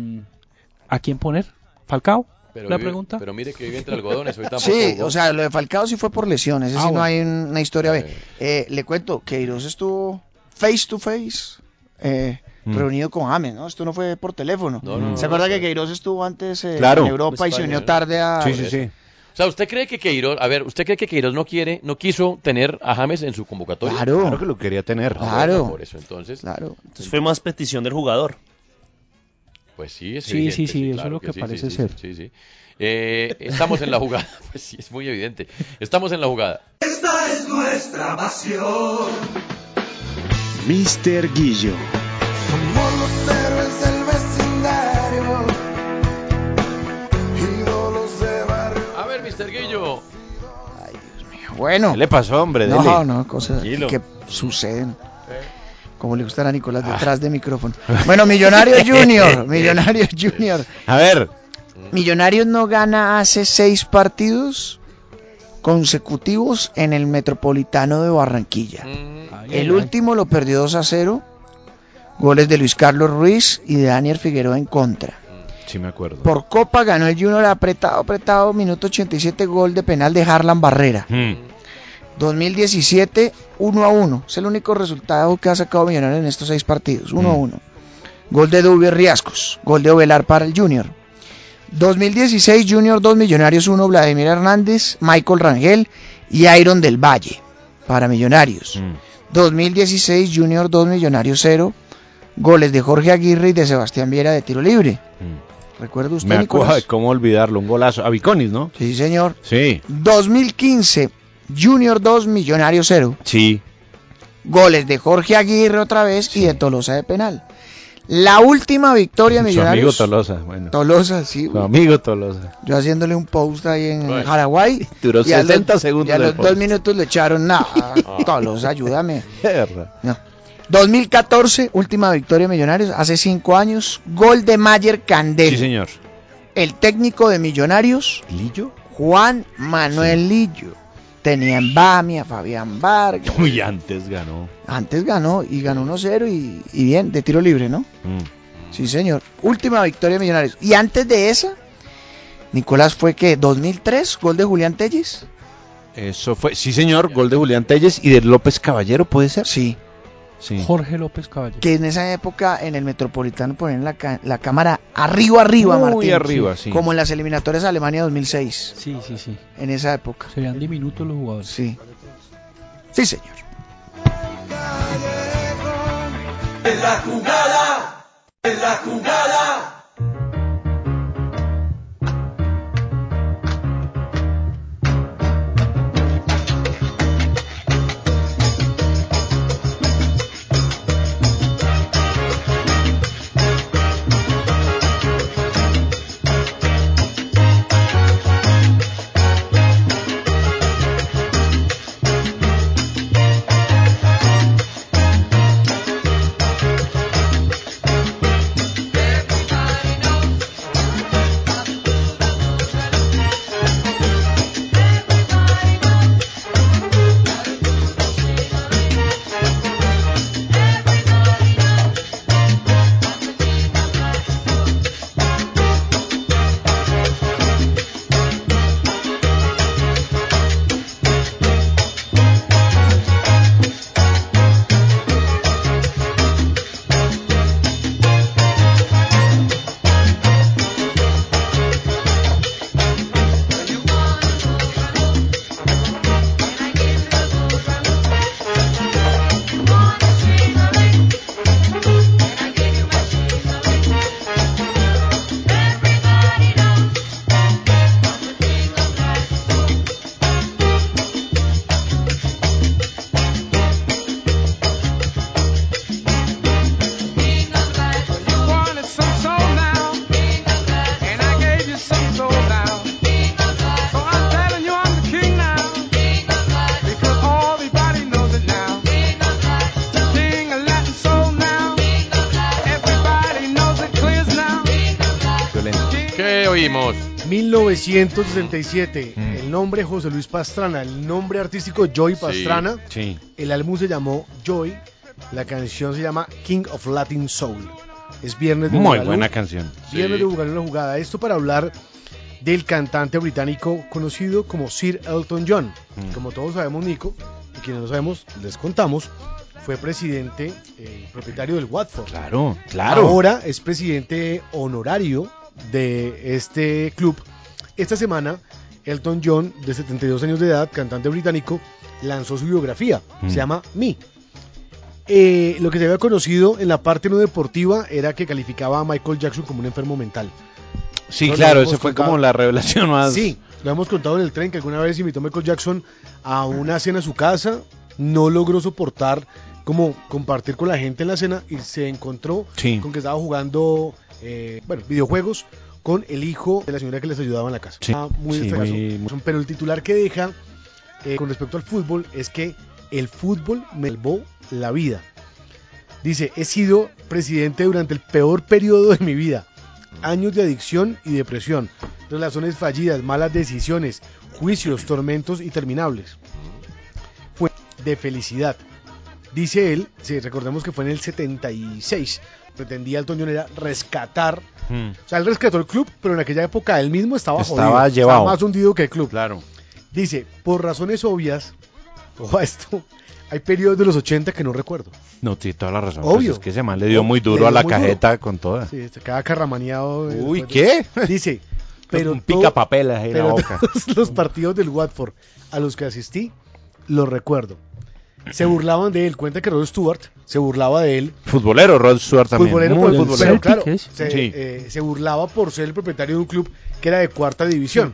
¿a quién poner? ¿Falcao? Pero la vive- pregunta. Pero mire que vive entre algodones. Hoy tampoco Sí, jugó. o sea, lo de Falcao sí fue por lesiones, Ah, sí no hay un- una historia B. Sí. Eh, le cuento, Queiroz estuvo face to face eh, Mm. reunido con James, ¿no? Esto no fue por teléfono. No, no, ¿Se no, acuerda no, que. Queiroz estuvo antes eh, Claro. en Europa y se unió tarde a... Sí, sí, sí. O sea, ¿usted cree que Queiroz, a ver, ¿usted cree que Queiroz no quiere, no quiso tener a James en su convocatoria? Claro, Claro que lo quería tener. Claro. por eso entonces, claro. Entonces fue más petición del jugador. Pues sí, es Sí, evidente, sí, sí, eso claro es lo que sí, parece sí, ser. Sí, sí, sí. Eh, estamos en la jugada, pues sí, es muy evidente. Estamos en la jugada. Esta es nuestra pasión. Mr. Guillo. Somos los héroes del vecindario. Ídolos de barrio. A ver, Mr. Guillo. Bueno. ¿Qué le pasó, hombre? No, Dele. no, cosas Tranquilo. que suceden. Como le gustará a Nicolás detrás de micrófono. Bueno, Millonarios Junior. Millonarios Junior. A ver. Millonarios no gana hace seis partidos consecutivos en el Metropolitano de Barranquilla. El último lo perdió 2 a 0. Goles de Luis Carlos Ruiz y de Daniel Figueroa en contra. Sí, me acuerdo. Por Copa ganó el Junior apretado, apretado, minuto 87, gol de penal de Harlan Barrera. Hmm. 2017, 1 a 1. Es el único resultado que ha sacado Millonarios en estos seis partidos. 1 a 1. Gol de Dubio Riascos. Gol de Ovelar para el Junior. 2016, Junior 2, Millonarios 1, Vladimir Hernández, Michael Rangel y Iron del Valle para Millonarios. 2016, Junior 2, Millonarios 0. Goles de Jorge Aguirre y de Sebastián Viera de tiro libre. ¿Recuerda usted, Me acuerdo de cómo olvidarlo, un golazo. A Viconis, ¿no? Sí, señor. Sí, 2015, Junior 2, Millonarios 0. sí. Goles de Jorge Aguirre otra vez y de Tolosa de penal. La última victoria de Su amigo Millonarios. Tolosa, bueno. Tolosa, sí. Su amigo Tolosa. Yo haciéndole un post ahí en Bueno. Paraguay. Duró y a los- 60 segundos Y a los post. dos minutos le echaron nada. Tolosa, ayúdame. No. 2014, última victoria de Millonarios, hace cinco años, gol de Mayer Candel. Sí, señor. El técnico de Millonarios, ¿Lillo? Juan Manuel Lillo. Tenía en Bamia, Fabián Vargas. Uy, antes ganó. Antes ganó y ganó 1-0 y, y bien, de tiro libre, ¿no? Mm. Sí, señor. Última victoria de Millonarios. Y antes de esa, Nicolás fue que 2003, gol de Julián Telles. Eso fue, sí, señor. Gol de Julián Telles y de López Caballero, ¿puede ser? Sí. Sí. Jorge López Caballero. Que en esa época en el Metropolitano ponían la, la cámara arriba, arriba, Muy Martín. arriba, sí. Como en las eliminatorias de Alemania 2006. Sí, sí, sí. En esa época. Serían diminutos los jugadores. Sí. Sí, señor. En la jugada, en la jugada. 1967, el nombre José Luis Pastrana, el nombre artístico Joy Pastrana. Sí. El álbum se llamó Joy, la canción se llama King of Latin Soul. Es viernes de Muy Bugalú. buena canción. Viernes Sí. de Bugalú en la jugada. Esto para hablar del cantante británico conocido como Sir Elton John. Mm. Como todos sabemos, Nico, y quienes no sabemos, les contamos, fue presidente, eh, propietario del Watford. Claro, claro. Ahora es presidente honorario de este club. Esta semana, Elton John, de 72 años de edad, cantante británico, lanzó su biografía. Mm. Se llama Me. Eh, lo que se había conocido en la parte no deportiva era que calificaba a Michael Jackson como un enfermo mental. Sí, claro, esa fue contado. como la revelación más. Sí, lo hemos contado en el tren que alguna vez invitó a Michael Jackson a una cena a su casa, no logró soportar como compartir con la gente en la cena y se encontró Sí. con que estaba jugando eh, bueno, videojuegos con el hijo de la señora que les ayudaba en la casa. Sí, Ah, muy sí, extraño. muy- Pero el titular que deja eh, con respecto al fútbol es que el fútbol me salvó la vida. Dice, he sido presidente durante el peor periodo de mi vida. Años de adicción y depresión, relaciones fallidas, malas decisiones, juicios, tormentos interminables. Fue de felicidad. Dice él, si recordemos que fue en el 76, pretendía el Toñón era rescatar, Hmm. o sea, él rescató el club, pero en aquella época él mismo estaba, Estaba jodido, llevado. estaba más hundido que el club. Claro. Dice, por razones obvias, ojo a esto, hay periodos de los 80 que no recuerdo. No, tiene toda la razón. Obvio. Pues es que ese man le dio muy Le duro dio a la muy duro. cajeta con toda. Sí, se queda carramaneado. eh, Uy, ¿qué? Dice, pero Un picapapeles ahí en la boca. todos los partidos del Watford a los que asistí, los recuerdo. Se burlaban de él, cuenta que Rod Stewart se burlaba de él. Futbolero, Rod Stewart también. Futbolero, Muy futbolero. claro, se, Sí. eh, se burlaba por ser el propietario de un club que era de cuarta división.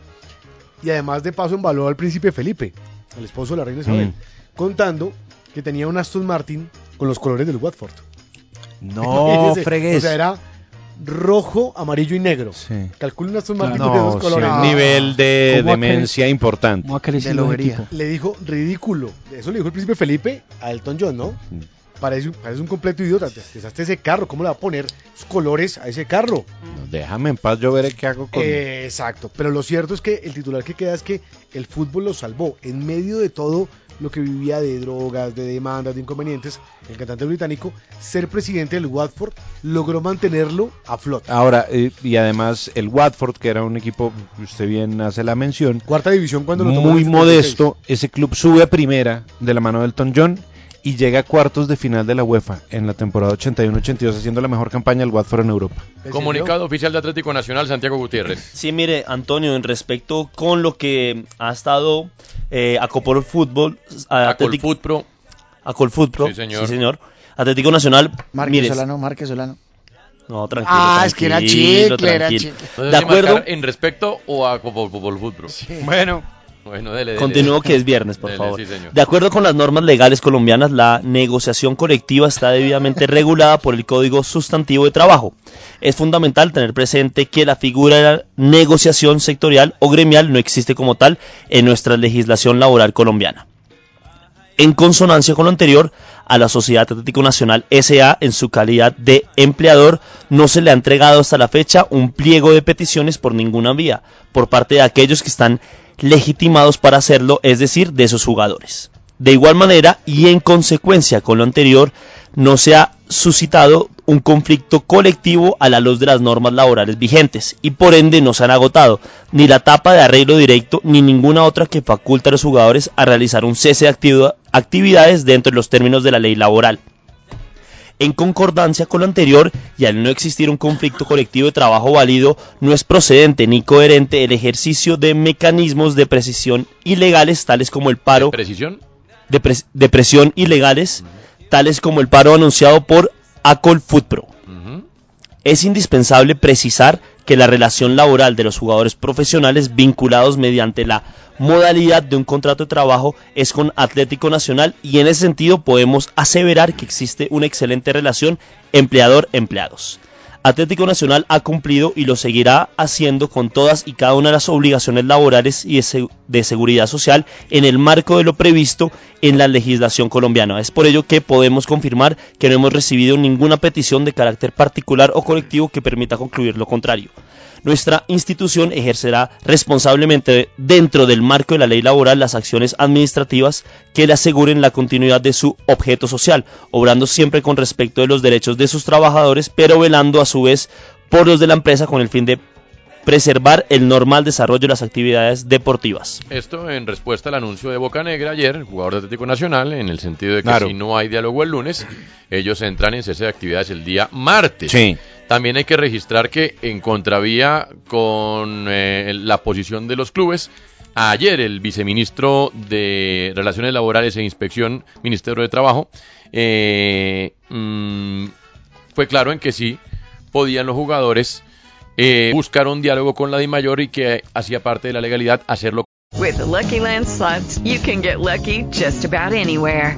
Y además de paso embaló al príncipe Felipe, el esposo de la reina Isabel, Mm. contando que tenía un Aston Martin con los colores del Watford. No, fregues. O sea, era rojo, amarillo y negro. Sí. Calcula un Aston Martin No, de dos sí, colores. un nivel de ¿Cómo ha demencia importante. ¿Cómo ha crecido De el lobería. equipo? Le dijo ridículo. Eso le dijo el príncipe Felipe a Elton John, ¿no? Parece, parece un completo idiota. Te ese carro. ¿Cómo le va a poner colores a ese carro? Déjame en paz, yo veré qué hago con... Eh, exacto. Pero lo cierto es que el titular que queda es que el fútbol lo salvó. En medio de todo lo que vivía de drogas, de demandas, de inconvenientes, el cantante británico, ser presidente del Watford logró mantenerlo a flote. Ahora, eh, y además el Watford, que era un equipo, usted bien hace la mención, Cuarta división cuando lo tomó muy en el 76. modesto, ese club sube a primera de la mano del Elton John y llega a cuartos de final de la UEFA en la temporada 81-82, haciendo la mejor campaña del Watford en Europa. Comunicado oficial de Atlético Nacional, Santiago Gutiérrez. Sí, mire, Antonio, en respecto con lo que ha estado eh, Acopol Fútbol, a- Atlético, Acolfoot Pro. Acolfoot Pro, Sí, señor. señor. Atlético Nacional, Marque mire, Solano, Marque Solano. no, tranquilo, Ah, es que era tranquilo, chicle, era chicle. No sé De si acuerdo, en respecto o a Fútbol Fútbol Fútbol Pro. Bueno, Bueno, dele, dele. Continúo que es viernes, por Dele, favor. sí, de acuerdo con las normas legales colombianas, la negociación colectiva está debidamente regulada por el Código Sustantivo de Trabajo. Es fundamental tener presente que la figura de la negociación sectorial o gremial no existe como tal en nuestra legislación laboral colombiana. En consonancia con lo anterior, a la Sociedad Atlético Nacional SA, en su calidad de empleador, no se le ha entregado hasta la fecha un pliego de peticiones por ninguna vía, por parte de aquellos que están legitimados para hacerlo, es decir, de esos jugadores. De igual manera, y en consecuencia con lo anterior, no se ha suscitado un conflicto colectivo a la luz de las normas laborales vigentes y por ende no se han agotado ni la etapa de arreglo directo ni ninguna otra que faculta a los jugadores a realizar un cese de actividad- actividades dentro de los términos de la ley laboral. En concordancia con lo anterior y al no existir un conflicto colectivo de trabajo válido, no es procedente ni coherente el ejercicio de mecanismos de precisión ilegales tales como el paro ¿Precisión? de, de presión ilegales, tales como el paro anunciado por Acol Footpro. Es indispensable precisar que la relación laboral de los jugadores profesionales vinculados mediante la modalidad de un contrato de trabajo es con Atlético Nacional y en ese sentido podemos aseverar que existe una excelente relación empleador-empleados. Atlético Nacional ha cumplido y lo seguirá haciendo con todas y cada una de las obligaciones laborales y de, se- de seguridad social en el marco de lo previsto en la legislación colombiana. Es por ello que podemos confirmar que no hemos recibido ninguna petición de carácter particular o colectivo que permita concluir lo contrario. Nuestra institución ejercerá responsablemente dentro del marco de la ley laboral las acciones administrativas que le aseguren la continuidad de su objeto social, obrando siempre con respecto de los derechos de sus trabajadores, pero velando a su vez por los de la empresa con el fin de preservar el normal desarrollo de las actividades deportivas. Esto en respuesta al anuncio de Boca Negra ayer, jugador de Atlético Nacional, en el sentido de que Claro. si no hay diálogo el lunes, ellos entran en cese de actividades el día martes. Sí. También hay que registrar que en contravía con eh, la posición de los clubes, ayer el viceministro de Relaciones Laborales e Inspección, Ministerio de Trabajo, eh, mm, fue claro en que sí podían los jugadores eh, buscar un diálogo con la DIMAYOR y que hacía parte de la legalidad hacerlo With the Lucky Land slots, you lucky just about anywhere.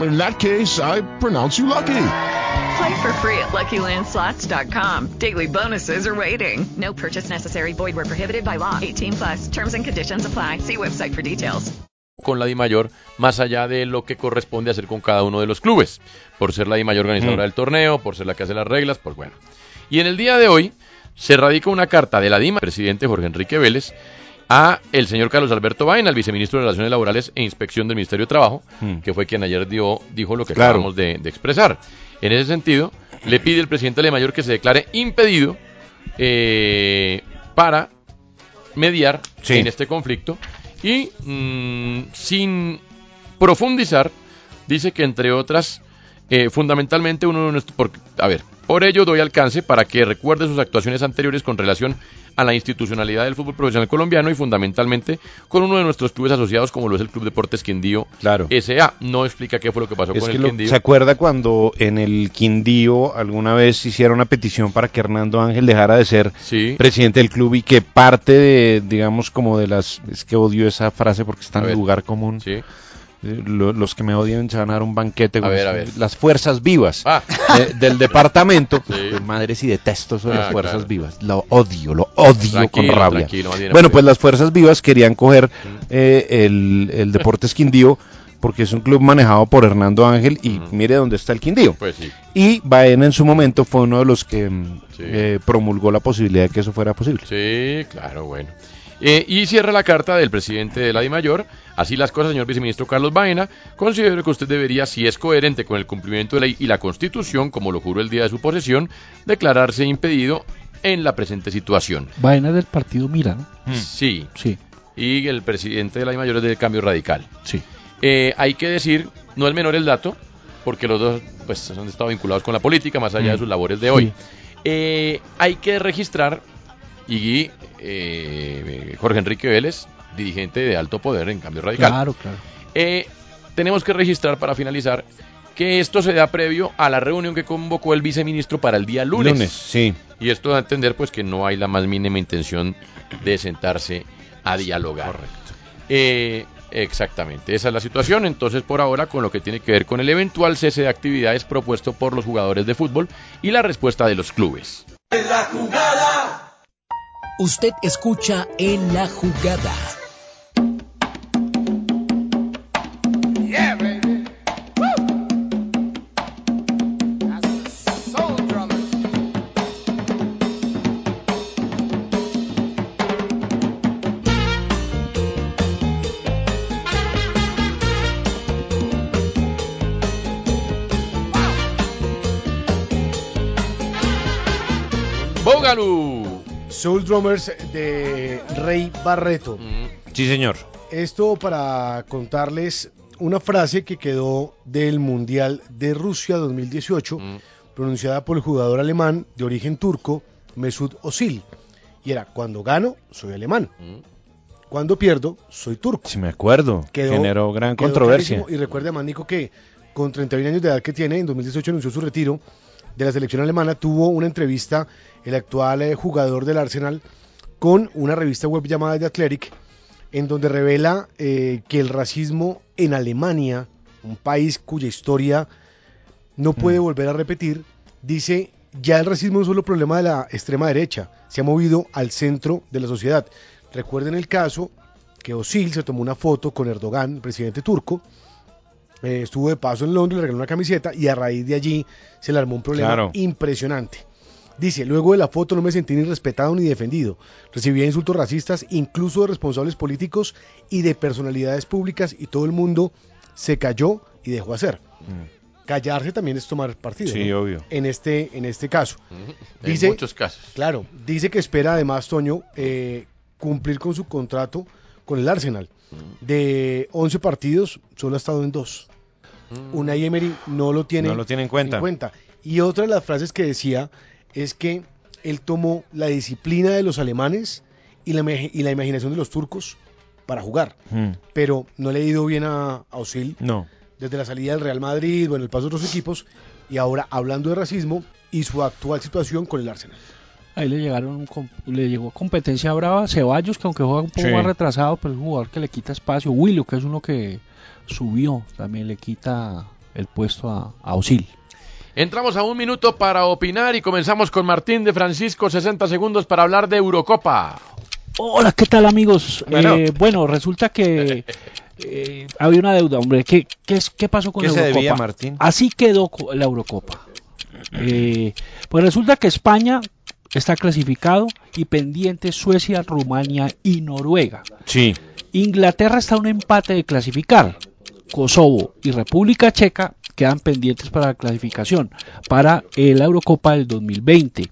In that case, I pronounce you lucky. Play for free at LuckyLandSlots.com. Daily bonuses are waiting. No purchase necessary. Void where prohibited by law. 18 plus. Terms and conditions apply. See website for details. con la DIMAYOR más allá de lo que corresponde hacer con cada uno de los clubes, por ser la DIMAYOR organizadora Mm. del torneo, por ser la que hace las reglas, pues bueno. Y en el día de hoy se radica una carta de la DIMA, presidente Jorge Enrique Vélez, a el señor Carlos Alberto Vaina, el viceministro de Relaciones Laborales e Inspección del Ministerio de Trabajo, Mm. que fue quien ayer dio, dijo lo que Claro. acabamos de, de expresar. En ese sentido, le pide el presidente de la DIMAYOR que se declare impedido eh, para mediar Sí. en este conflicto y mm, sin profundizar dice que entre otras eh, fundamentalmente uno de nuestros a ver por ello doy alcance para que recuerde sus actuaciones anteriores con relación a la institucionalidad del fútbol profesional colombiano y fundamentalmente con uno de nuestros clubes asociados como lo es el Club Deportes Quindío Claro. SA no explica qué fue lo que pasó Es con que el lo- Quindío ¿Se acuerda cuando en el Quindío alguna vez hicieron una petición para que Hernando Ángel dejara de ser Sí. presidente del club y que parte de, digamos, como de las... Es que odio esa frase porque está en lugar común. Sí. Eh, lo- los que me odian se van a dar un banquete. A ver, a ver. Las fuerzas vivas Ah. de- del departamento. Sí. Pues, madre, si detesto eso de Ah, las fuerzas claro. vivas. Lo odio, lo odio con rabia. bueno, pues. las fuerzas vivas querían coger eh, el, el Deportes Quindío porque es un club manejado por Hernando Ángel y mire dónde está el Quindío. pues sí Y Baena en su momento fue uno de los que mm, Sí. eh, promulgó la posibilidad de que eso fuera posible. Sí, claro, bueno. Eh, y cierra la carta del presidente de la DIMAYOR. Así las cosas, señor viceministro Carlos Baena. Considero que usted debería, si es coherente con el cumplimiento de la ley y la Constitución, como lo juró el día de su posesión, declararse impedido en la presente situación. Vaina del partido Mira, ¿no? Sí. Sí. Y el presidente de la DIMAYOR es del cambio radical. Sí. Eh, hay que decir, no es menor el dato, porque los dos pues, han estado vinculados con la política, más allá Mm. de sus labores de hoy. Eh, hay que registrar, y eh, Jorge Enrique Vélez, dirigente de alto poder en cambio radical. Claro, claro. Eh, tenemos que registrar para finalizar que esto se da previo a la reunión que convocó el viceministro para el día lunes. Lunes, sí. Y esto da a entender pues que no hay la más mínima intención de sentarse a dialogar. Eh, exactamente, esa es la situación. Entonces, por ahora, con lo que tiene que ver con el eventual cese de actividades propuesto por los jugadores de fútbol y la respuesta de los clubes. Usted escucha en la jugada. Soul Drummers de Rey Barreto. Sí, señor. Esto para contarles una frase que quedó del Mundial de Rusia 2018, pronunciada por el jugador alemán de origen turco, Mesut Özil. Y era, cuando gano, soy alemán. Cuando pierdo, soy turco. Si me acuerdo, Quedó- generó gran quedó controversia. clarísimo. Y recuerde, además, Nico, que con 31 años de edad que tiene, en 2018 anunció su retiro de la selección alemana. Tuvo una entrevista el actual eh, jugador del Arsenal con una revista web llamada The Athletic, en donde revela eh, que el racismo en Alemania, un país cuya historia no puede volver a repetir, dice, ya el racismo no es solo problema de la extrema derecha, se ha movido al centro de la sociedad. Recuerden el caso que Osil se tomó una foto con Erdogan, el presidente turco, eh, estuvo de paso en Londres, le regaló una camiseta y a raíz de allí se le armó un problema Claro. impresionante. Dice, luego de la foto no me sentí ni respetado ni defendido. Recibía insultos racistas, incluso de responsables políticos y de personalidades públicas y todo el mundo se cayó y dejó hacer. Callarse también es tomar partido. Mm. Sí, ¿no? obvio. En este, en este caso. En Dice, muchos casos. Claro, dice que espera además, Toño, eh, cumplir con su contrato con el Arsenal. De 11 partidos, solo ha estado en dos. Unai Emery no lo tiene, No lo tiene en cuenta. Y otra de las frases que decía es que él tomó la disciplina de los alemanes y la, y la imaginación de los turcos para jugar. Hmm. Pero no le ha ido bien a, a Osil No. desde la salida del Real Madrid, bueno, el paso de otros equipos, y ahora hablando de racismo y su actual situación con el Arsenal. Ahí le llegaron le llegó competencia brava Ceballos, que aunque juega un poco Sí. más retrasado, pero es un jugador que le quita espacio. Willo, que es uno que subió, también le quita el puesto a, a Osil. Entramos a un minuto para opinar y comenzamos con Martín de Francisco, 60 segundos para hablar de Eurocopa. Hola, ¿qué tal amigos? Bueno. Eh, bueno, resulta que eh, había una deuda, hombre. ¿Qué, qué, es- qué pasó con ¿Qué la se Eurocopa? debía, Martín? Así quedó la Eurocopa. Eh, pues resulta que España está clasificado y pendiente Suecia, Rumania y Noruega. Sí. Inglaterra está a un empate de clasificar. Kosovo y República Checa quedan pendientes para la clasificación para la Eurocopa del 2020.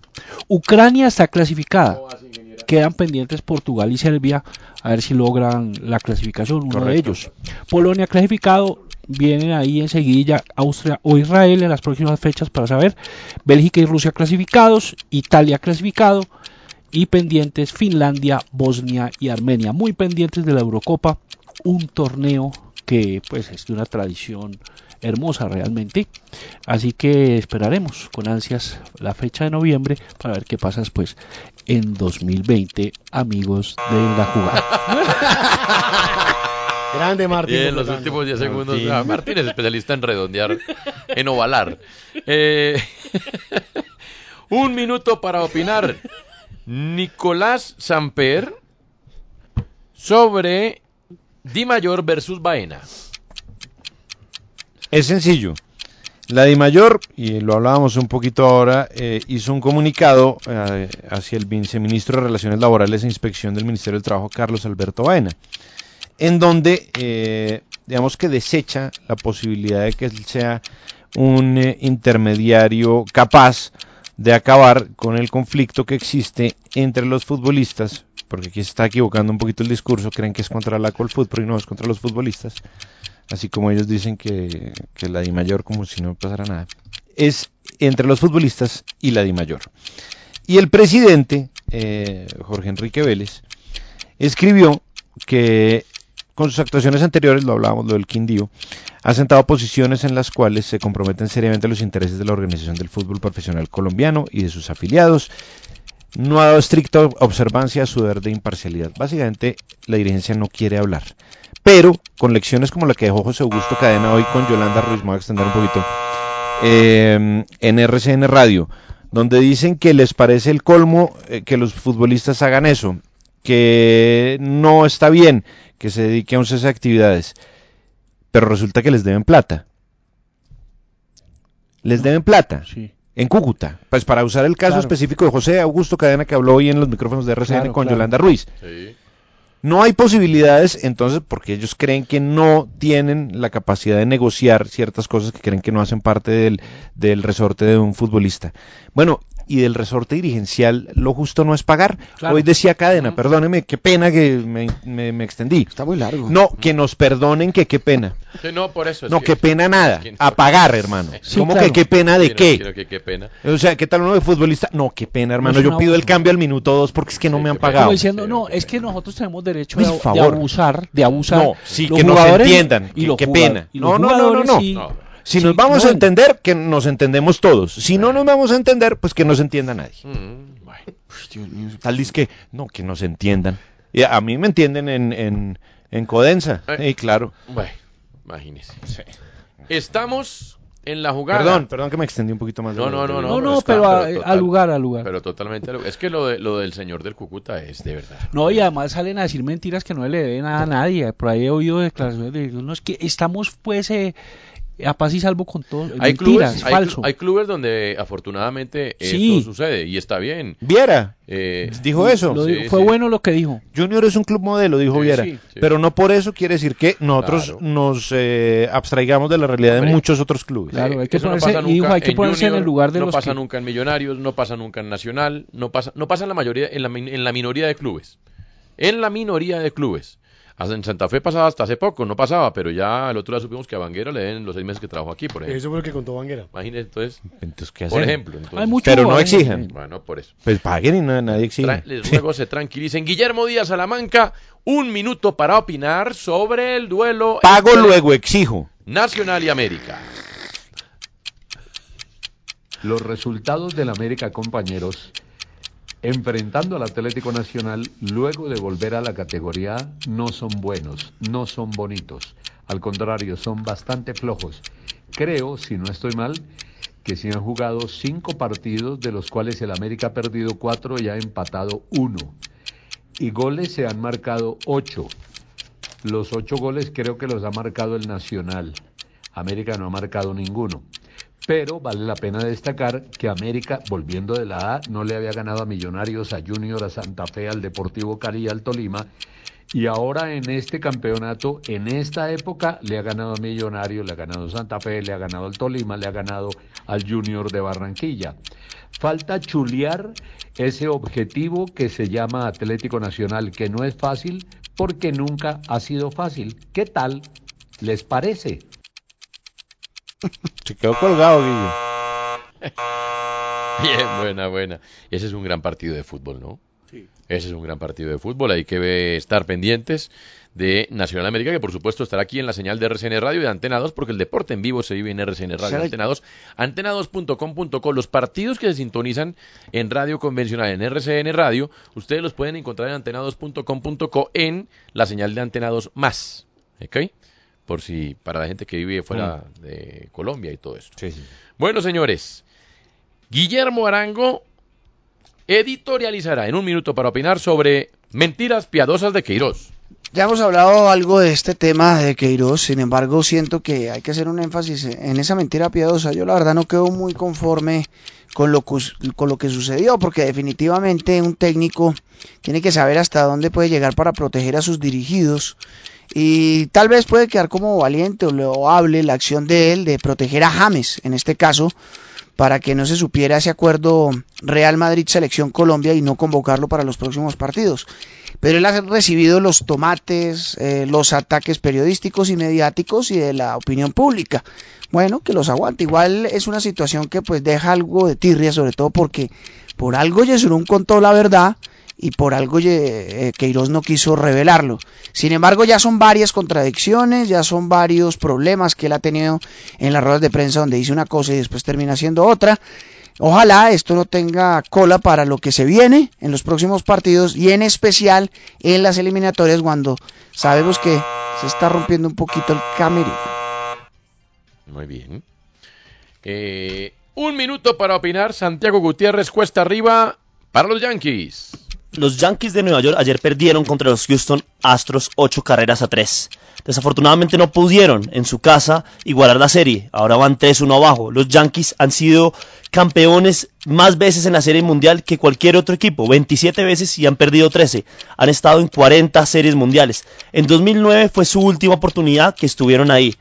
Ucrania está clasificada. Quedan pendientes Portugal y Serbia a ver si logran la clasificación, uno de ellos. Polonia clasificado, vienen ahí enseguida Austria o Israel en las próximas fechas para saber. Bélgica y Rusia clasificados, Italia clasificado y pendientes Finlandia, Bosnia y Armenia. Muy pendientes de la Eurocopa, un torneo que pues es de una tradición hermosa realmente. Así que esperaremos con ansias la fecha de noviembre para ver qué pasa después en 2020, amigos de la jugada. Grande Martín. Bien, los últimos 10 segundos. Martín. Ah, Martín es especialista en redondear, en ovalar. Eh, un minuto para opinar. Nicolás Samper sobre Di Mayor versus Baena. Es sencillo. La DIMAYOR, y lo hablábamos un poquito ahora, eh, hizo un comunicado eh, hacia el viceministro de Relaciones Laborales e Inspección del Ministerio del Trabajo, Carlos Alberto Baena, en donde, eh, digamos que desecha la posibilidad de que él sea un eh, intermediario capaz de acabar con el conflicto que existe entre los futbolistas, porque aquí se está equivocando un poquito el discurso, creen que es contra la Colfootball y no es contra los futbolistas, así como ellos dicen que, que la DIMAYOR como si no pasara nada, es entre los futbolistas y la DIMAYOR. Y el presidente, eh, Jorge Enrique Vélez, escribió que con sus actuaciones anteriores, lo hablábamos, lo del Quindío, ha sentado posiciones en las cuales se comprometen seriamente los intereses de la Organización del Fútbol Profesional Colombiano y de sus afiliados. No ha dado estricta observancia a su deber de imparcialidad. Básicamente, la dirigencia no quiere hablar. Pero con lecciones como la que dejó José Augusto Cadena hoy con Yolanda Ruiz, me voy a extender un poquito, eh, en RCN Radio, donde dicen que les parece el colmo eh, que los futbolistas hagan eso, que no está bien que se dedique a un cese de actividades, pero resulta que les deben plata. Les deben plata. En Cúcuta. Pues para usar el caso Claro. específico de José Augusto Cadena que habló hoy en los micrófonos de RCN Claro, con claro. Yolanda Ruiz. No hay posibilidades, entonces, porque ellos creen que no tienen la capacidad de negociar ciertas cosas que creen que no hacen parte del, del resorte de un futbolista. Bueno, y del resorte dirigencial, lo justo no es pagar. Claro. Hoy decía Cadena, perdóneme, qué pena que me, me- me extendí. Está muy largo. No, que nos perdonen, que qué pena. Sí, no, por eso. es No, que- qué pena nada. que no. A pagar, hermano. Sí, ¿Cómo claro. que qué pena de no, qué? quiero que qué pena. O sea, ¿qué tal uno de futbolista? No, qué pena, hermano. Yo pido el cambio al minuto dos porque es que no me han Como pagado. diciendo, no, es que nosotros tenemos derecho de, abusar, de abusar. No, sí, Los que nos entiendan. y que- qué pena. y los No, no, no, no, no. Si Sí, nos vamos no. a entender, que nos entendemos todos. Si no nos vamos a entender, pues que no se entienda nadie. Tal dice que, no, que nos entiendan. Y a mí me entienden en, en, en Codensa. Sí, claro. Bueno, imagínese. Estamos en la jugada. Perdón, perdón que me extendí un poquito más. de No, no, no, no. No, no, está- pero a- total- al lugar, al lugar. Pero totalmente. al lugar. Es que lo, de, lo del señor del Cúcuta es de verdad. No, y además salen a decir mentiras que no le deben nada a nadie. Por ahí he oído declaraciones de no, es que estamos pues eh, a paz y salvo con todo. Hay mentiras, clubes, hay, falso. clu- hay clubes donde afortunadamente Sí. eso sucede y está bien. Viera, Eh, dijo eso. Lo sí, digo- fue sí. bueno lo que dijo. Junior es un club modelo, dijo Sí, Viera. sí, sí. Pero no por eso quiere decir que nosotros Claro. nos eh, abstraigamos de la realidad de muchos otros clubes. Claro, hay que Eso no ponerse, pasa nunca hay que en ponerse en el lugar de no los pasa que- nunca en Millonarios, no pasa nunca en Nacional, no pasa, no pasa en la mayoría, en la, en la minoría de clubes. En la minoría de clubes. En Santa Fe pasaba hasta hace poco, no pasaba, pero ya el otro día supimos que a Vanguera le den los seis meses que trabajó aquí, por ejemplo. Eso fue lo que contó Vanguera. Imagínese, entonces, Entonces, ¿qué por hacen? ejemplo. entonces- Hay mucho- Pero no exigen. Bueno, por eso. Pues paguen y no, nadie exige. Tra- les ruego se tranquilicen. Guillermo Díaz Salamanca, un minuto para opinar sobre el duelo Pago entre luego exijo. Nacional y América. Los resultados del América, compañeros, enfrentando al Atlético Nacional luego de volver a la categoría, no son buenos, no son bonitos. Al contrario, son bastante flojos. Creo, si no estoy mal, que se han jugado cinco partidos, de los cuales el América ha perdido cuatro y ha empatado uno. Y goles se han marcado ocho. Los ocho goles creo que los ha marcado el Nacional. América no ha marcado ninguno. Pero vale la pena destacar que América, volviendo de la A, no le había ganado a Millonarios, a Junior, a Santa Fe, al Deportivo Cali al Tolima. Y ahora en este campeonato, en esta época, le ha ganado a Millonarios, le ha ganado a Santa Fe, le ha ganado al Tolima, le ha ganado al Junior de Barranquilla. Falta chulear ese objetivo que se llama Atlético Nacional, que no es fácil porque nunca ha sido fácil. ¿Qué tal les parece? Se quedó colgado, Guillo. Bien, buena, buena. Ese es un gran partido de fútbol, ¿no? Ese es un gran partido de fútbol. Hay que estar pendientes de Nacional América, que por supuesto estará aquí en la señal de RCN Radio y de Antena 2, porque el deporte en vivo se vive en RCN Radio y ¿Será- Antena 2. Antena2.com.co. Los partidos que se sintonizan en radio convencional, en RCN Radio, ustedes los pueden encontrar en Antena2.com.co en la señal de Antena 2 más. ¿Ok? Por si, para la gente que vive fuera de Colombia y todo eso. Bueno, señores, Guillermo Arango editorializará en un minuto para opinar sobre mentiras piadosas de Queiroz. Ya hemos hablado algo de este tema de Queiroz, sin embargo siento que hay que hacer un énfasis en esa mentira piadosa. Yo la verdad no quedo muy conforme con lo, que- con lo que sucedió, porque definitivamente un técnico tiene que saber hasta dónde puede llegar para proteger a sus dirigidos. Y tal vez puede quedar como valiente o loable la acción de él de proteger a James, en este caso, para que no se supiera ese acuerdo Real Madrid Selección Colombia y no convocarlo para los próximos partidos. Pero él ha recibido los tomates, eh, los ataques periodísticos y mediáticos y de la opinión pública. Bueno, que los aguante. Igual es una situación que pues deja algo de tirria, sobre todo porque por algo Yesurún contó la verdad y por algo eh, Queiroz no quiso revelarlo. Sin embargo, ya son varias contradicciones, ya son varios problemas que él ha tenido en las ruedas de prensa donde dice una cosa y después termina haciendo otra. Ojalá esto no tenga cola para lo que se viene en los próximos partidos y en especial en las eliminatorias cuando sabemos que se está rompiendo un poquito el camerino. Muy bien. Eh, un minuto para opinar. Santiago Gutiérrez cuesta arriba para los Yankees. Los Yankees de Nueva York ayer perdieron contra los Houston Astros 8 carreras a 3. Desafortunadamente no pudieron en su casa igualar la serie. Ahora van 3-1 abajo. Los Yankees han sido campeones más veces en la serie mundial que cualquier otro equipo. 27 veces y han perdido 13. Han estado en 40 series mundiales. En 2009 fue su última oportunidad que estuvieron ahí.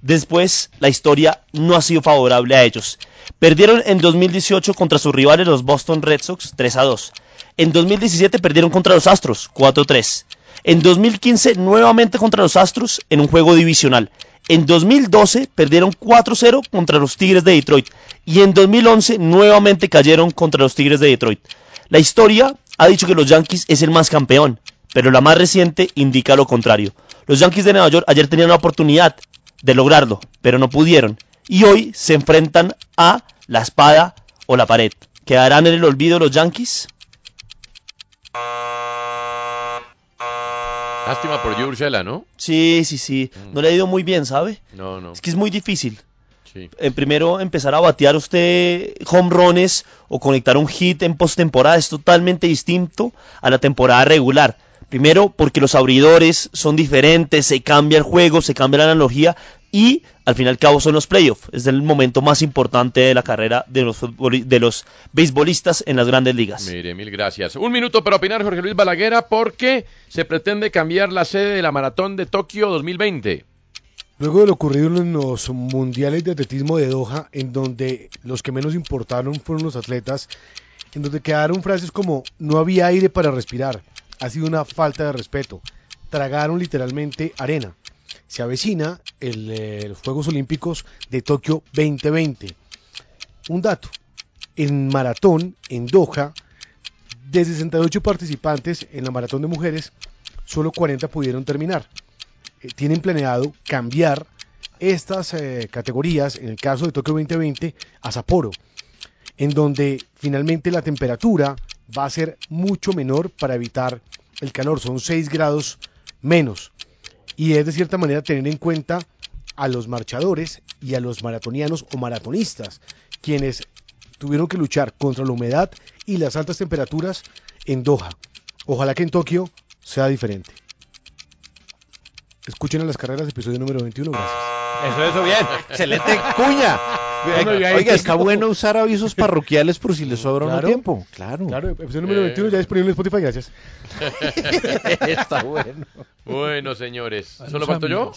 Después, la historia no ha sido favorable a ellos. Perdieron en 2018 contra sus rivales los Boston Red Sox 3 a 2. En 2017 perdieron contra los Astros 4 a 3. En 2015 nuevamente contra los Astros en un juego divisional. En 2012 perdieron 4-0 contra los Tigres de Detroit. Y en 2011 nuevamente cayeron contra los Tigres de Detroit. La historia ha dicho que los Yankees es el más campeón, pero la más reciente indica lo contrario. Los Yankees de Nueva York ayer tenían la oportunidad de lograrlo, pero no pudieron. Y hoy se enfrentan a la espada o la pared. ¿Quedarán en el olvido los Yankees? Lástima por ¿no? Sí, sí, sí. No le ha ido muy bien, ¿sabe? No, no. Es que es muy difícil. Sí. Eh, primero empezar a batear usted home runs o conectar un hit en postemporada es totalmente distinto a la temporada regular. Primero porque los abridores son diferentes, se cambia el juego, se cambia la analogía y al fin y al cabo son los playoffs. Es el momento más importante de la carrera de los, futboli- de los beisbolistas en las grandes ligas. Mire, mil gracias. Un minuto para opinar, Jorge Luis Balaguera, porque se pretende cambiar la sede de la Maratón de Tokio 2020. Luego de lo ocurrido en los mundiales de atletismo de Doha, en donde los que menos importaron fueron los atletas, en donde quedaron frases como no había aire para respirar, ha sido una falta de respeto. tragaron literalmente arena. Se avecina el, eh, los Juegos Olímpicos de Tokio 2020. Un dato, en maratón, en Doha, de 68 participantes en la maratón de mujeres, solo 40 pudieron terminar. Eh, tienen planeado cambiar estas eh, categorías, en el caso de Tokio 2020, a Sapporo, en donde finalmente la temperatura va a ser mucho menor para evitar el calor, son 6 grados menos. Y es de cierta manera tener en cuenta a los marchadores y a los maratonianos o maratonistas, quienes tuvieron que luchar contra la humedad y las altas temperaturas en Doha. Ojalá que en Tokio sea diferente. Escuchen a las carreras, episodio número 21, gracias. Eso, eso, bien. Excelente cuña. Bueno, Oiga, está bueno usar avisos parroquiales por si les sobra Claro. un tiempo. Claro. Claro, episodio número 21 ya disponible en Spotify, gracias. Está bueno. Bueno, señores. A ¿Solo falto yo?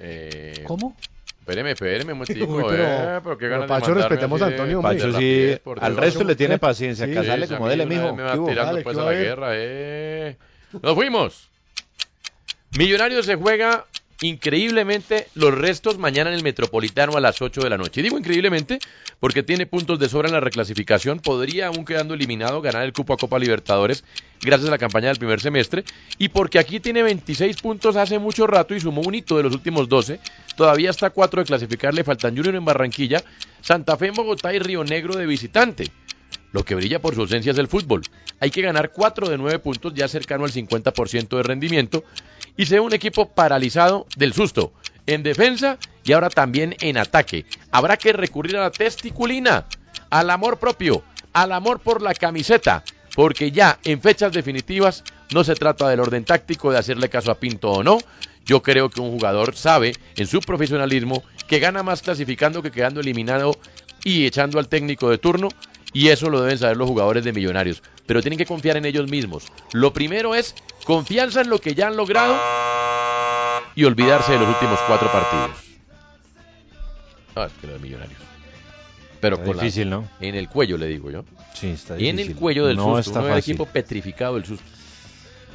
Eh, ¿Cómo? Espéreme, espéreme un momentico, Uy, pero- eh, pero qué pero, ganas de Pacho, mandarme respetemos así a de- Antonio, hombre. de Pacho rapidez, sí, por al resto le tiene ¿Eh? paciencia. Sí, Casale Sí, como dele, mijo. Me ¿Qué va tirando Dale, pues ¿qué a la guerra, eh. Nos fuimos. Millonarios se juega increíblemente los restos mañana en el Metropolitano a las 8 de la noche. Y digo increíblemente porque tiene puntos de sobra en la reclasificación, podría aún quedando eliminado ganar el cupo a Copa Libertadores gracias a la campaña del primer semestre y porque aquí tiene 26 puntos hace mucho rato y sumó un hito de los últimos 12, todavía está a 4 de clasificar, le faltan Junior en Barranquilla, Santa Fe en Bogotá y Río Negro de visitante. Lo que brilla por su ausencia es el fútbol. Hay que ganar 4 de 9 puntos, ya cercano al 50% de rendimiento, y se ve un equipo paralizado del susto, en defensa y ahora también en ataque. Habrá que recurrir a la testiculina, al amor propio, al amor por la camiseta, porque ya en fechas definitivas no se trata del orden táctico de hacerle caso a Pinto o no. Yo creo que un jugador sabe en su profesionalismo que gana más clasificando que quedando eliminado y echando al técnico de turno y eso lo deben saber los jugadores de Millonarios, pero tienen que confiar en ellos mismos. Lo primero es confianza en lo que ya han logrado y olvidarse de los últimos cuatro partidos. Ah, es que lo de Millonarios. Pero Está con la- difícil, ¿no? en el cuello le digo yo. Sí, está En difícil. el cuello del no susto, está uno fácil. equipo petrificado del susto.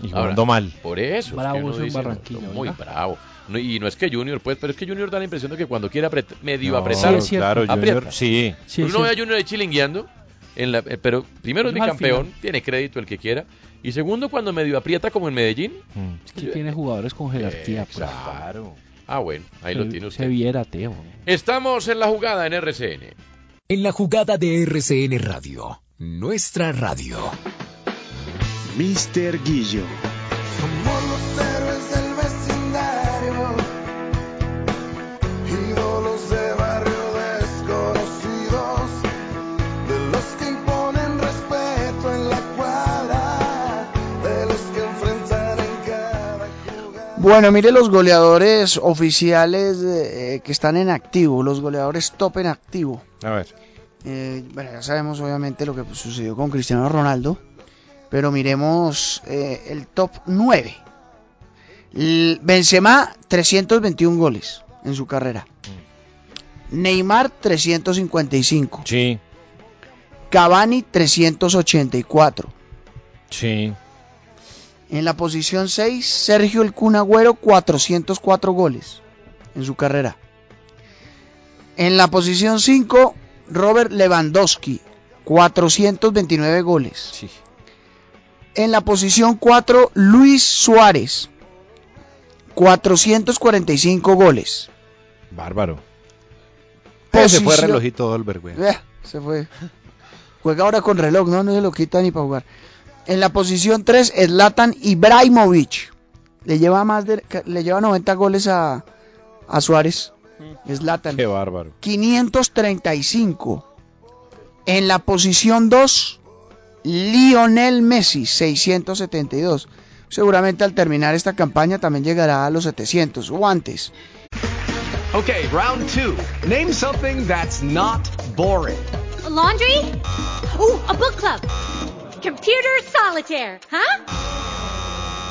Y jugando mal. Por eso. es Bravo que eso en dice, no, Barranquilla, no, muy bravo. No, y no es que Junior, pues, pero es que Junior da la impresión de que cuando quiere apret- medio No, apretar, Sí, es cierto. claro, aprieta. Junior, sí. Sí, uno ve a Junior ahí chilingueando, en la, eh, pero primero es bicampeón, final. tiene crédito el que quiera. Y segundo, cuando medio aprieta como en Medellín. Mm. Es que tiene jugadores con jerarquía. pues. Exacto. Ah, bueno, ahí lo Se- tiene Se usted. viera, Teo. Estamos en la jugada en RCN. En la jugada de RCN Radio, nuestra radio. Mr. Guillo. Somos los héroes del Bueno, mire los goleadores oficiales eh, que están en activo, los goleadores top en activo. A ver. Eh, bueno, ya sabemos obviamente lo que sucedió con Cristiano Ronaldo, pero miremos eh, el top 9. L- Benzema, 321 goles en su carrera. Neymar, 355. Sí, Cavani, 384. sí. En la posición 6, Sergio El Kun Agüero, 404 goles en su carrera. En la posición 5, Robert Lewandowski, 429 goles. Sí. En la posición 4, Luis Suárez, 445 goles. Bárbaro. Eh, se fue relojito Dolber, güey. Eh, se fue. Juega ahora con reloj, no, no se lo quita ni para jugar. En la posición 3, Zlatan Ibrahimovic. Le lleva más de, le lleva 90 goles a, a Suárez. Zlatan. Qué bárbaro. 535. En la posición 2, Lionel Messi, 672. Seguramente al terminar esta campaña también llegará a los 700 o antes. Okay, round two. Name something that's not boring. laundry? Ooh, a book club. Computer solitaire, huh?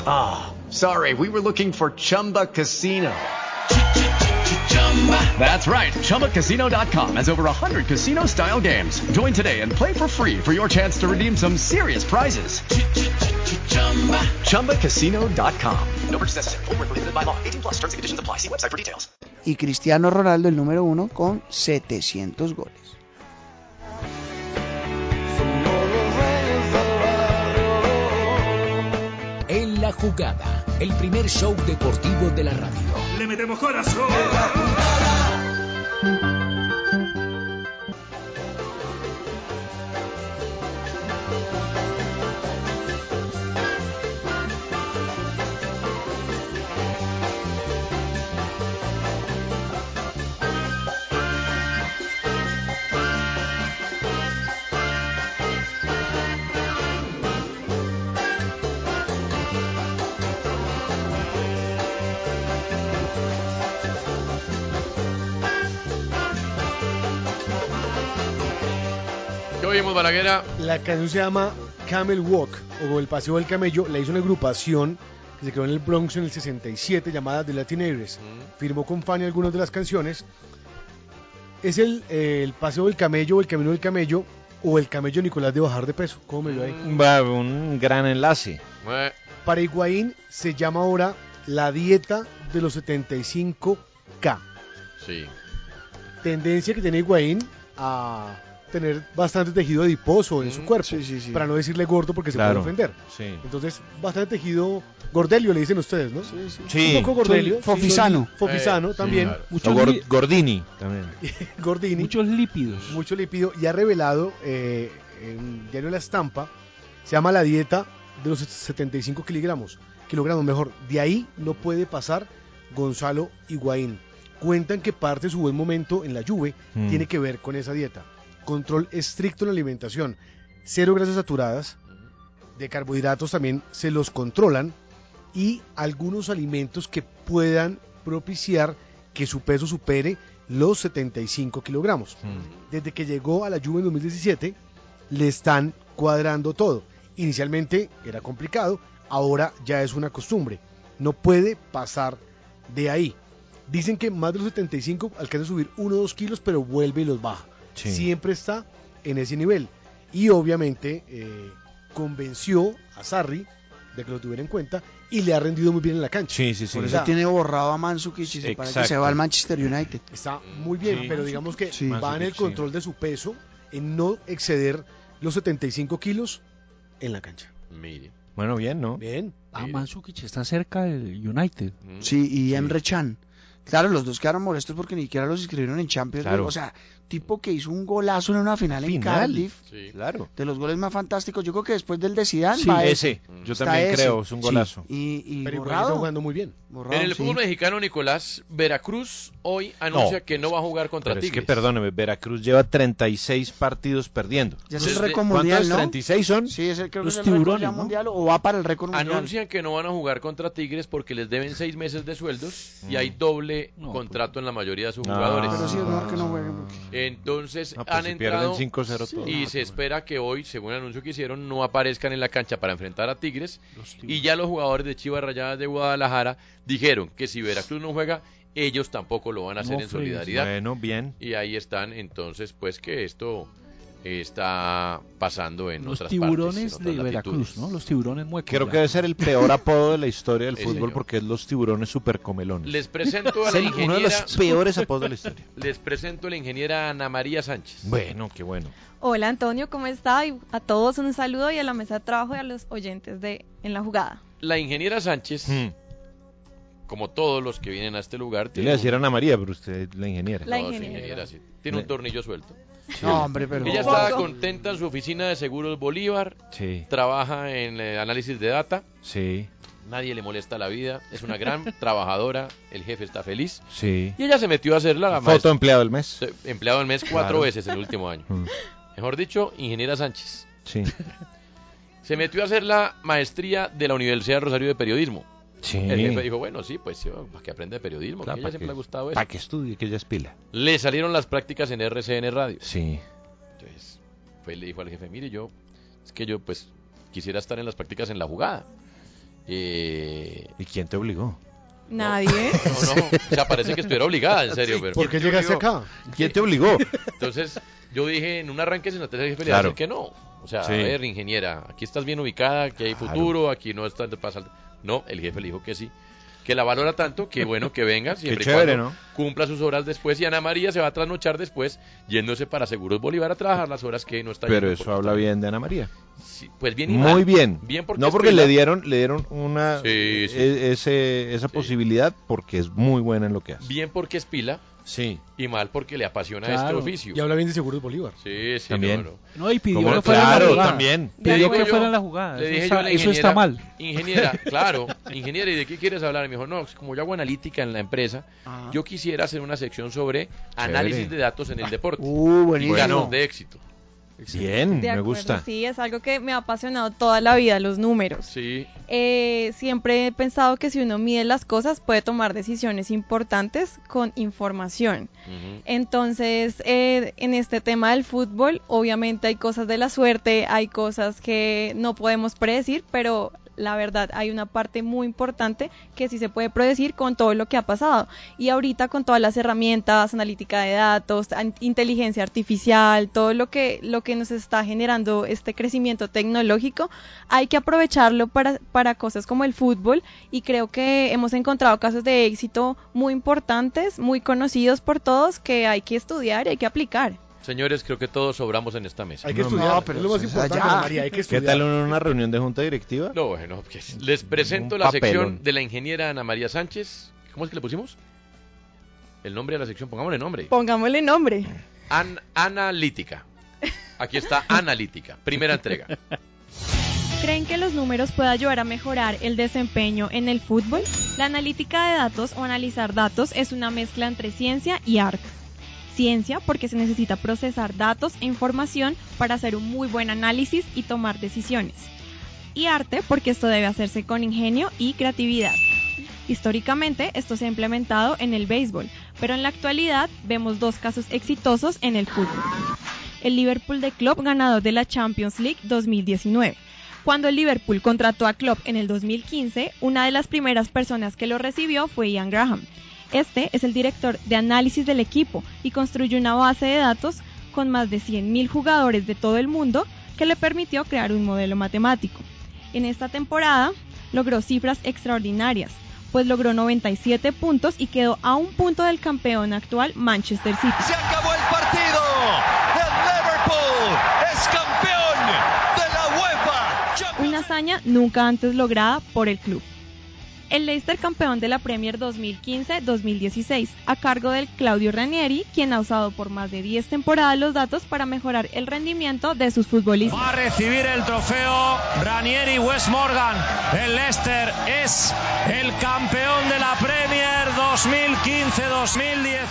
Ah, sorry, we were looking for Chumba Casino. That's right. ChumbaCasino.com has over 100 casino style games. Join today and play for free for your chance to redeem some serious prizes. ChumbaCasino.com. No purchase necessary. Void where prohibited by law. 18 plus terms and conditions apply. See website for details. Y Cristiano Ronaldo, el número uno, con 700 goles. La jugada, el primer show deportivo de la radio. Le metemos corazón. ¿Qué oímos, Balaguera? La canción se llama Camel Walk o El Paseo del Camello. La hizo una agrupación que se creó en el Bronx en el 67 llamada The Latin Aires. Firmó con Fanny algunas de las canciones. Es el, eh, el Paseo del Camello o el Camino del Camello o el Camello Nicolás de bajar de peso. ¿Cómo me veo ahí? Va, un gran enlace. Para Higuaín se llama ahora la dieta de los 75K. Sí. Tendencia que tiene Higuaín a tener bastante tejido adiposo en su cuerpo. Para no decirle gordo porque se puede ofender. sí. Entonces, bastante tejido gordelio le dicen ustedes, ¿no? Sí. Un poco gordelio. Sí, fofisano. Fofisano Eh, también. sí, claro. O gor- Gordini también. Gordini. Muchos lípidos. Mucho lípido. Y ha revelado eh, en Diario La Estampa, se llama la dieta de los 75 kilogramos. Kilogramos, mejor. De ahí no puede pasar Gonzalo Higuaín. Cuentan que parte de su buen momento en la Juve Mm. tiene que ver con esa dieta. Control estricto en la alimentación. Cero grasas saturadas. De carbohidratos también se los controlan. Y algunos alimentos que puedan propiciar que su peso supere los 75 kilogramos. Desde que llegó a la Juve en 2017, le están cuadrando todo. Inicialmente era complicado, ahora ya es una costumbre. No puede pasar de ahí. Dicen que más de los 75 alcanza a subir 1 o 2 kilos, pero vuelve y los baja. Sí. Siempre está en ese nivel. Y obviamente eh, convenció a Sarri de que lo tuviera en cuenta y le ha rendido muy bien en la cancha. Sí, sí, sí. Por eso tiene borrado a Mandzukic y se parece que se va al Manchester United. Está muy bien, Sí. pero digamos que Sí. va en el control de su peso, en no exceder los 75 kilos en la cancha. Mire. Bueno, bien, ¿no? Bien. Ah, Mandzukic está cerca del United. Sí, y Emre Can. Claro, los dos quedaron molestos porque ni siquiera los inscribieron en Champions Claro. O sea, tipo que hizo un golazo en una final, en. Cardiff. Claro. De los goles más fantásticos. Yo creo que después del de Zidane Sí, va ese. Yo también ese. creo, es un Sí. golazo. Y, y Pero borrado. está jugando muy bien. Borrado, En el sí. fútbol mexicano, Nicolás, Veracruz hoy anuncia No. que no va a jugar contra Pero es que Tigres. perdóneme, Veracruz lleva 36 partidos perdiendo. Ya es el récord ¿Cuántos? mundial, ¿no? 36 son. Sí, es el, creo Los que es el tiburones, mundial o va para el récord mundial. Anuncian que no van a jugar contra Tigres porque les deben seis meses de sueldos y hay doble contrato en la mayoría de sus jugadores. Pero sí es mejor que no jueguen. porque- Entonces Ah, pues han si entrado pierden 5-0 todos. y se espera que hoy, según el anuncio que hicieron, no aparezcan en la cancha para enfrentar a Tigres. Y ya los jugadores de Chivas Rayadas de Guadalajara dijeron que si Veracruz no juega, ellos tampoco lo van a hacer No en solidaridad. Bueno, bien. Y ahí están, entonces, pues que esto está pasando en Los otras tiburones partes, en de otras Veracruz, latitudes. ¿no? Los tiburones muecos. Creo que debe ser el peor apodo de la historia del fútbol señor. porque es los tiburones supercomelones. Les presento a la el- uno de ingeniera. los peores apodos de la historia. Les presento a la ingeniera Ana María Sánchez. Bueno, qué bueno. Hola Antonio, ¿cómo está? Y a todos un saludo y a la mesa de trabajo y a los oyentes de En la Jugada. La ingeniera Sánchez, Hmm. como todos los que vienen a este lugar, Yo le iba a decir a Ana María, pero usted es la ingeniera. La No, sí, ingeniera. sí. Tiene un tornillo suelto. No, hombre, pero. Ella estaba contenta en su oficina de seguros Bolívar, Sí, trabaja en eh, análisis de data, sí, nadie le molesta la vida, es una gran trabajadora, el jefe está feliz. sí. Y ella se metió a hacerla la Foto empleado del mes. eh, empleado del mes cuatro Claro. veces el último año. Mm, Mejor dicho, ingeniera Sánchez. Sí, Se metió a hacer la maestría de la Universidad de Rosario de Periodismo. Sí. El jefe dijo, bueno, sí, pues sí, para que aprenda de periodismo, Claro, que a ella para siempre que- le ha gustado eso. Para que estudie, que ella es pila. Le salieron las prácticas en RCN Radio. Sí. Entonces, fue y le dijo al jefe, mire, yo, es que yo pues quisiera estar en las prácticas en la jugada. Eh, ¿Y quién te obligó? Nadie. no, no, o sea, parece que estuviera obligada, en serio. pero, ¿Por qué llegaste acá? ¿Quién te obligó? Entonces, yo dije, en un arranque sin el jefe le Claro. que no. O sea, Sí. a ver, ingeniera, aquí estás bien ubicada, aquí hay Claro. futuro, aquí no está te pasa. No, el jefe le dijo que sí. Que la valora tanto que bueno que venga siempre y chévere, cuando cumpla sus horas después y Ana María se va a trasnochar después yéndose para Seguros Bolívar a trabajar las horas que no está Pero eso habla bien de Ana María. Sí, pues bien y mal. Muy bien. Bien porque no porque le dieron le dieron una Sí, sí. e- ese, esa posibilidad porque es muy buena en lo que hace. Bien porque es pila. Sí. Y mal porque le apasiona Claro. este oficio. Y habla bien de Seguros Bolívar. Sí, sí, También. no, no. No, y pidió que fuera en la claro, jugada. también. Pidió que fuera en la jugada. Le Eso, dije está, yo a la eso está ingeniera, mal. Ingeniera, claro, ingeniera, ¿y de qué quieres hablar? Y me dijo, no, como yo hago analítica en la empresa, yo quisiera hacer una sección sobre análisis de datos en el deporte. Uh, y casos de éxito. Bien, De me acuerdo, gusta. Sí, es algo que me ha apasionado toda la vida, los números. Sí. Eh, siempre he pensado que si uno mide las cosas puede tomar decisiones importantes con información. Entonces, eh, en este tema del fútbol, obviamente hay cosas de la suerte, hay cosas que no podemos predecir, pero la verdad hay una parte muy importante que sí se puede predecir con todo lo que ha pasado. Y ahorita con todas las herramientas, analítica de datos, inteligencia artificial, todo lo que, lo que nos está generando este crecimiento tecnológico, hay que aprovecharlo para, para cosas como el fútbol y creo que hemos encontrado casos de éxito muy importantes, muy conocidos por todos, que hay que estudiar y hay que aplicar. Señores, creo que todos sobramos en esta mesa. Hay que No, estudiar. no, pero es lo más importante. Ana María. Hay que ¿Qué estudiar. tal en una reunión de junta directiva? No, bueno, pues, les presento la sección de la ingeniera Ana María Sánchez. ¿Cómo es que le pusimos? El nombre de la sección, pongámosle nombre. Pongámosle nombre. An- analítica. Aquí está analítica, primera entrega. ¿Creen que los números pueden ayudar a mejorar el desempeño en el fútbol? La analítica de datos o analizar datos es una mezcla entre ciencia y arte. Ciencia porque se necesita procesar datos e información para hacer un muy buen análisis y tomar decisiones. Y arte porque esto debe hacerse con ingenio y creatividad. Históricamente esto se ha implementado en el béisbol, pero en la actualidad vemos dos casos exitosos en el fútbol. El Liverpool de Klopp ganador de la Champions League 2019. Cuando el Liverpool contrató a Klopp en el 2015, una de las primeras personas que lo recibió fue Ian Graham. Este es el director de análisis del equipo y construyó una base de datos con más de 100.000 jugadores de todo el mundo que le permitió crear un modelo matemático. En esta temporada logró cifras extraordinarias, pues logró 97 puntos y quedó a un punto del campeón actual Manchester City. Se acabó el partido. El Liverpool es campeón de la UEFA. una hazaña nunca antes lograda por el club. El Leicester campeón de la Premier 2015-2016, a cargo del Claudio Ranieri, quien ha usado por más de 10 temporadas los datos para mejorar el rendimiento de sus futbolistas. Va a recibir el trofeo Ranieri West Morgan. El Leicester es el campeón de la Premier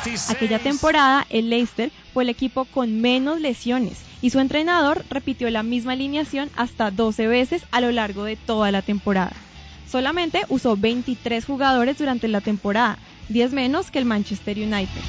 2015-2016. Aquella temporada, el Leicester fue el equipo con menos lesiones y su entrenador repitió la misma alineación hasta 12 veces a lo largo de toda la temporada. Solamente usó 23 jugadores durante la temporada, 10 menos que el Manchester United.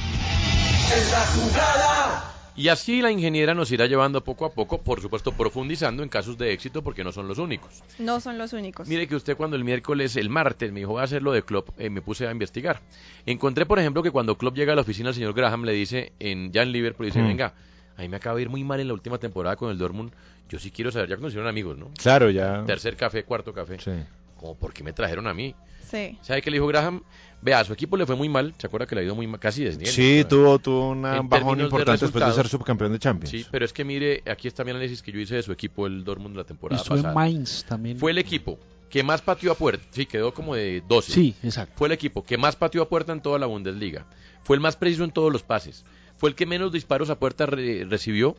Y así la ingeniera nos irá llevando poco a poco, por supuesto profundizando en casos de éxito porque no son los únicos. No son los únicos. Mire que usted cuando el miércoles, el martes, me dijo voy a hacer lo de Klopp, eh, me puse a investigar. Encontré, por ejemplo, que cuando Klopp llega a la oficina, el señor Graham le dice, en, ya en Liverpool, dice, Mm. venga, a mí me acaba de ir muy mal en la última temporada con el Dortmund, yo sí quiero saber, ya conocieron amigos, ¿no? Claro, ya. Tercer café, cuarto café. Sí. Como, ¿por qué me trajeron a mí? Sí. ¿Sabe qué le dijo Graham? Vea, a su equipo le fue muy mal, ¿se acuerda que le ha ido muy mal? Casi desnivel. Sí, tuvo, tuvo un bajón de importante después de ser subcampeón de Champions. Sí, pero es que mire, aquí está mi análisis que yo hice de su equipo, el Dortmund, la Y temporada en pasada. Mainz también. Fue el equipo que más pateó a puerta, sí, quedó como de 12. Sí, exacto. Fue el equipo que más pateó a puerta en toda la Bundesliga. Fue el más preciso en todos los pases. Fue el que menos disparos a puerta re- recibió,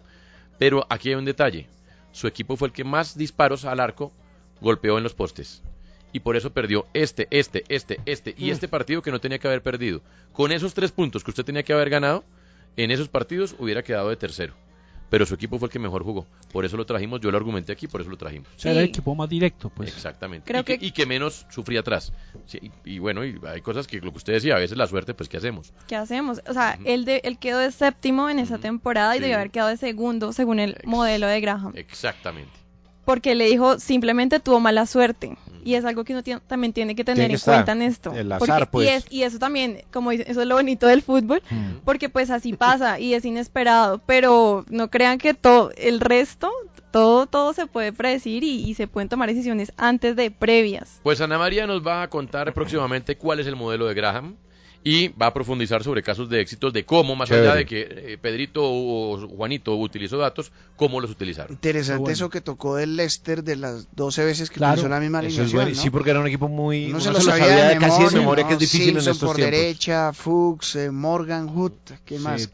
pero aquí hay un detalle. Su equipo fue el que más disparos al arco golpeó en los postes. Y por eso perdió este, este, este, este y Mm. este partido que no tenía que haber perdido. Con esos tres puntos que usted tenía que haber ganado, en esos partidos hubiera quedado de tercero. Pero su equipo fue el que mejor jugó. Por eso lo trajimos, yo lo argumenté aquí, por eso lo trajimos. O sea, era el equipo más directo, pues. Exactamente. Creo y, que, que- y que menos sufría atrás. Sí, y, y bueno, y hay cosas que lo que usted decía, a veces la suerte, pues ¿qué hacemos? ¿Qué hacemos? O sea, él, de, él quedó de séptimo en esa temporada y Sí. debió haber quedado de segundo según el modelo de Graham. Exactamente. Porque le dijo simplemente tuvo mala suerte. Y es algo que uno tiene- también tiene que tener Tiene que en cuenta en esto. El Porque- azar, pues. y, es- y eso también, como dice, eso es lo bonito del fútbol, porque pues así pasa y es inesperado. Pero no crean que todo, el resto, todo, todo se puede predecir y, y se pueden tomar decisiones antes de previas. Pues Ana María nos va a contar próximamente cuál es el modelo de Graham y va a profundizar sobre casos de éxitos de cómo, más allá Chévere. de que eh, Pedrito o Juanito utilizó datos, cómo los utilizaron. Interesante bueno. eso que tocó del Leicester de las 12 veces que Claro, la misma eso es alineación, bueno. ¿no? Sí, porque era un equipo muy... Uno se lo sabía, sabía de casi de memoria, memoria, ¿no? que es difícil en Simpson estos por tiempos. derecha, Fuchs, eh, Morgan Hood, ¿qué Sí, más? Tito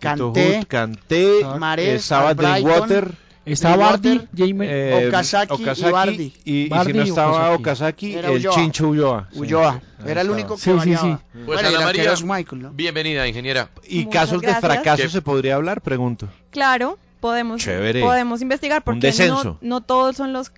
Kanté, Hood, estaba Albrighton, Drinkwater, Estaba Bardi, Jaime, eh, Okazaki y Bardi. y, y si Bardi no estaba Okazaki. Okazaki, Era el. Chincho Ulloa. Sí. Ulloa. Ahí Era el único que Sí, sí, variaba. sí. Pues Bueno, Ana María, Michael, ¿no? bienvenida, ingeniera. ¿Y Muchas casos de gracias. fracaso ¿Qué? se podría hablar? Pregunto. Claro, podemos, Chévere. podemos investigar Un porque descenso. no, no todos son los,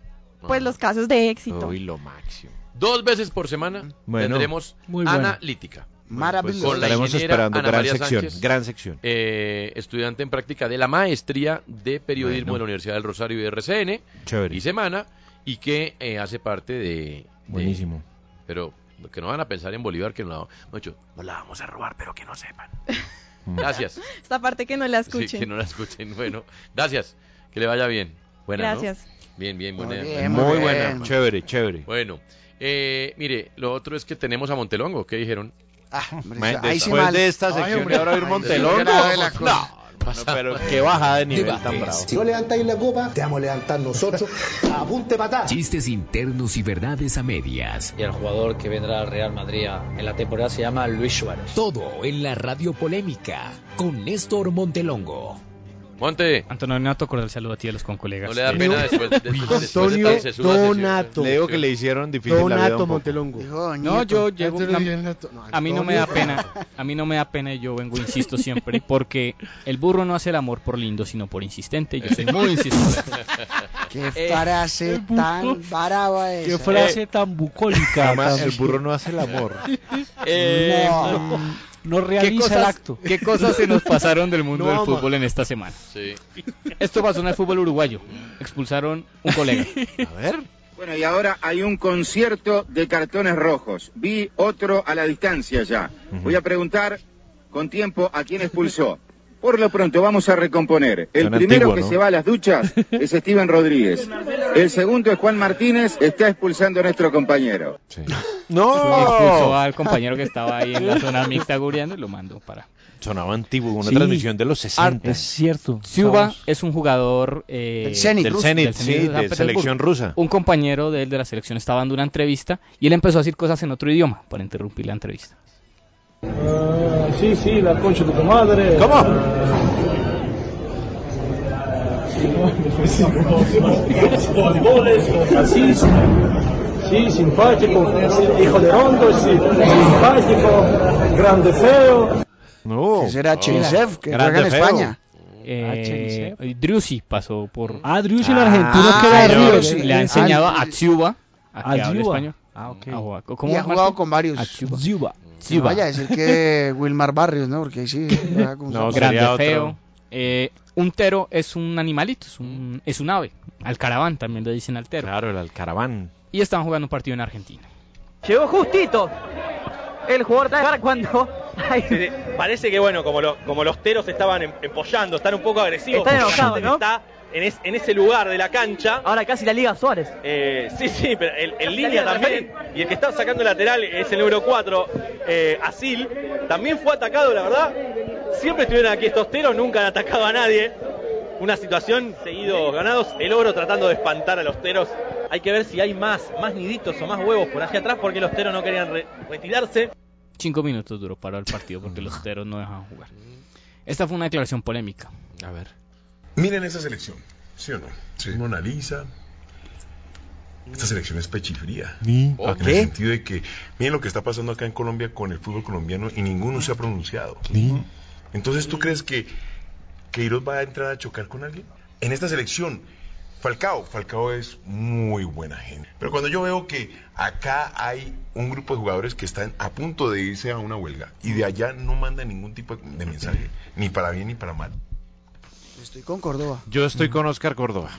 pues, los casos de éxito. Uy, lo máximo. Dos veces por semana Bueno, tendremos muy bueno. analítica. Maravilloso. Con la Estaremos ingeniera esperando. Ana Gran María sección. Sánchez. Gran sección. eh, estudiante en práctica de la maestría de periodismo Bueno. de la Universidad del Rosario y de RCN Chévere. y Semana y que eh, hace parte de, de- Buenísimo. pero que no van a pensar en Bolívar que no la, mucho, no la vamos a robar pero que no sepan gracias Esta parte que no la Sí, escuchen. que no la escuchen bueno gracias que le vaya bien buena ¿no? Gracias. bien bien buena, Muy buena. bien, Muy muy buena. Chévere, chévere. bueno eh, mire lo otro es que tenemos a Montelongo ¿qué dijeron? Ah, hombre, Ma- ahí sí Después mal. de esta Ay, sección hombre, ahora ir Montelongo. No, no, pero qué bajada de nivel tan bravo. Si no levantáis la copa, te vamos a levantar nosotros. Apunte patá. Chistes internos y verdades a medias. Y el jugador que vendrá al Real Madrid en la temporada se llama Luis Suárez. Todo en la radio polémica con Néstor Montelongo. Monte Antonio Nato, cordial saludo a ti y a los concolegas. no le da Eh, pena después, después, después de Antonio. Donato. Le digo que le hicieron difícil la vida Donato un poco. Montelongo. Dijo, No, yo llego. Antonio a- Donato. No, A mí no me da pena, a mí no me da pena y yo vengo, insisto siempre, porque el burro no hace el amor por lindo, sino por insistente. Yo soy muy insistente. Qué Eh, frase burro. tan brava esa. qué frase tan bucólica. Además, tan- el burro no hace el amor. Eh, No. No ¿qué, realiza el cosas, acto. ¿Qué cosas se nos pasaron del mundo No, del fútbol en esta semana? sí Esto pasó en el fútbol uruguayo. Expulsaron un colega. A ver. Bueno, y ahora hay un concierto de cartones rojos. Vi otro a la distancia ya. Voy a preguntar con tiempo a quién expulsó. Por lo pronto vamos a recomponer. El primero que ¿no? se va a las duchas es Steven Rodríguez. El segundo es Juan Martínez, está expulsando a nuestro compañero. Expulsó ¡No! al compañero que estaba ahí en la zona mixta gureando y lo mandó para. Sonaba antiguo, una Sí. transmisión de los 60. Es cierto. Estamos- es un jugador eh, Del Zenit, Del Rus- Zenit, del sí, Zenit de Petersburgo. selección rusa. Un compañero de él de la selección estaba dando una entrevista y él empezó a decir cosas en otro idioma para interrumpir la entrevista. Sí, sí, la concha de tu madre. ¿Cómo? Así, sí, simpático, hijo de Rondo, sí, simpático, grande feo. No. Era Cherisev, que juega en feo. España. Eh, Driussi pasó por... Ah, Driussi, el argentino que era River. Le ha Eh, enseñado ah, a Ciuba a que a hable español. Ah, ok. A jugar. Y ¿Cómo ha es, jugado Martín? con varios. A Ciuba. Ciuba. No vaya a decir que Wilmar Barrios, ¿no? Porque ahí sí. No, Grande, otro. feo. Eh, un tero es un animalito, es un, es un ave. Alcaraván también le dicen al tero. Claro, el alcaraván. Y estaban jugando un partido en Argentina. Llegó justito el jugador de cuando Parece que, bueno, como, lo- como los teros estaban em- empollando, están un poco agresivos. Están enojados, ¿no? Está en, es- en ese lugar de la cancha. Ahora casi la Liga Suárez. Eh, sí, sí, pero el, en línea también. Y el que está sacando el lateral es el número 4, eh, Asil. También fue atacado, la verdad. Siempre estuvieron aquí estos teros, nunca han atacado a nadie. Una situación, seguidos ganados. El oro tratando de espantar a los teros. Hay que ver si hay más, más niditos o más huevos por hacia atrás porque los teros no querían re- retirarse. Cinco minutos duró para el partido porque los teros no dejaban jugar. Esta fue una declaración polémica. A ver. Miren esa selección, ¿sí o no? Uno analiza. Esta selección es pechifría. ¿A En el sentido de que, miren lo que está pasando acá en Colombia con el fútbol colombiano y ninguno se ha pronunciado. Entonces, ¿tú crees que Queiroz va a entrar a chocar con alguien? En esta selección, Falcao, Falcao es muy buena gente. Pero cuando yo veo que acá hay un grupo de jugadores que están a punto de irse a una huelga y de allá no mandan ningún tipo de mensaje, ni para bien ni para mal. Estoy con Córdoba. Yo estoy con Oscar Córdoba.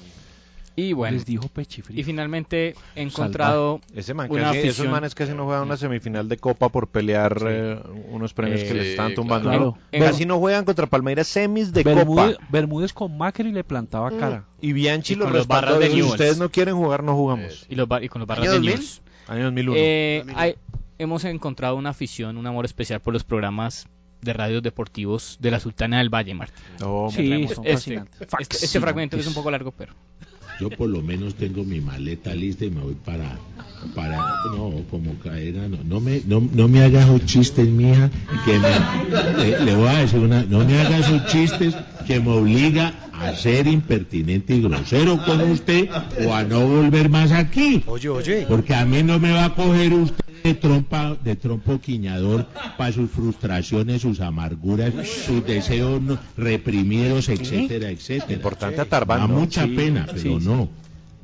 Y bueno, Les dijo pechifrío. y finalmente he encontrado Ese man una casi, esos manes casi no juegan una semifinal de Copa por pelear eh, unos premios Eh, que les sí, están tumbando. claro. ¿no? Casi no juegan contra Palmeiras semis de Bermúdez, Copa. Bermúdez con Macri le plantaba cara. Y Bianchi Y los con los respaldó. barras de Si Newell's. ustedes no quieren jugar, no jugamos. y, los bar- y con los barras ¿Año de 2000? News. Año 2001. Eh, hay- hemos encontrado una afición, un amor especial por los programas de radios deportivos de la Sultana del Valle, Martín. No, Sí, son este, fascinantes. este, este fragmento es un poco largo, pero Yo por lo menos tengo mi maleta lista y me voy para, para no, como caer, no, no me, no, no me hagas esos chistes, mija, que me- le, le voy a decir una, no me hagas esos chistes que me obliga a ser impertinente y grosero con usted o a no volver más aquí. Oye, oye. Porque a mí no me va a coger usted de trompa, de trompo quiñador para sus frustraciones, sus amarguras, sus deseos no- reprimidos, etcétera, etcétera. Importante a Tarbán, Da mucha Sí, pena, pero sí, sí. no.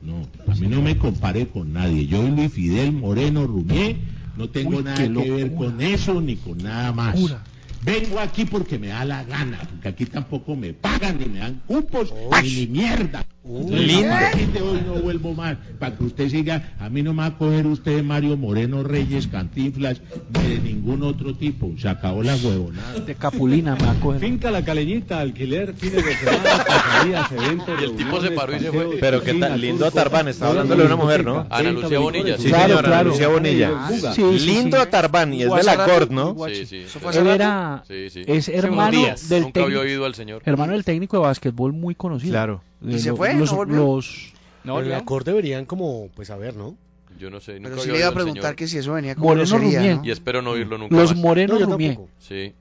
No, a mí no me compare con nadie. Yo y Luis Fidel Moreno Rumié no tengo Uy, nada que ver con eso ni con nada más. Locura. Vengo aquí porque me da la gana, porque aquí tampoco me pagan ni me dan cupos ni, ni mierda. Lindo. partir de hoy no vuelvo más, para que usted siga, a mí no me va a coger usted Mario Moreno Reyes, Cantinflas, ni de ningún otro tipo. Se acabó la huevonada. De Capulina me va a coger. Finca La Caleñita, alquiler, fines de semana, pasadías, eventos. Y el tipo se paró y se fue. Pero qué tal, lindo Tarbán, está hablándole de una mujer, ¿no? Ana Lucía Bonilla, sí, Claro, señora, claro. Lucía Bonilla. Sí, sí, Lindo sí. a Tarbán y es de la Gord, ¿no? Sí, sí. Eso fue Él era, Sí, sí. es hermano del Nunca había técnico, oído al señor. hermano del técnico de básquetbol muy conocido. Claro. Eh, ¿Y se lo- fue? Los, ¿No volvió? los- no, Pero ya. la Corte deberían como, pues a ver, ¿no? Yo no sé, nunca Pero si había le iba a preguntar que si eso venía como Moreno grosería, Rumier. ¿no? Y espero no oírlo nunca Los más. Moreno No, yo Rumier. tampoco. Sí.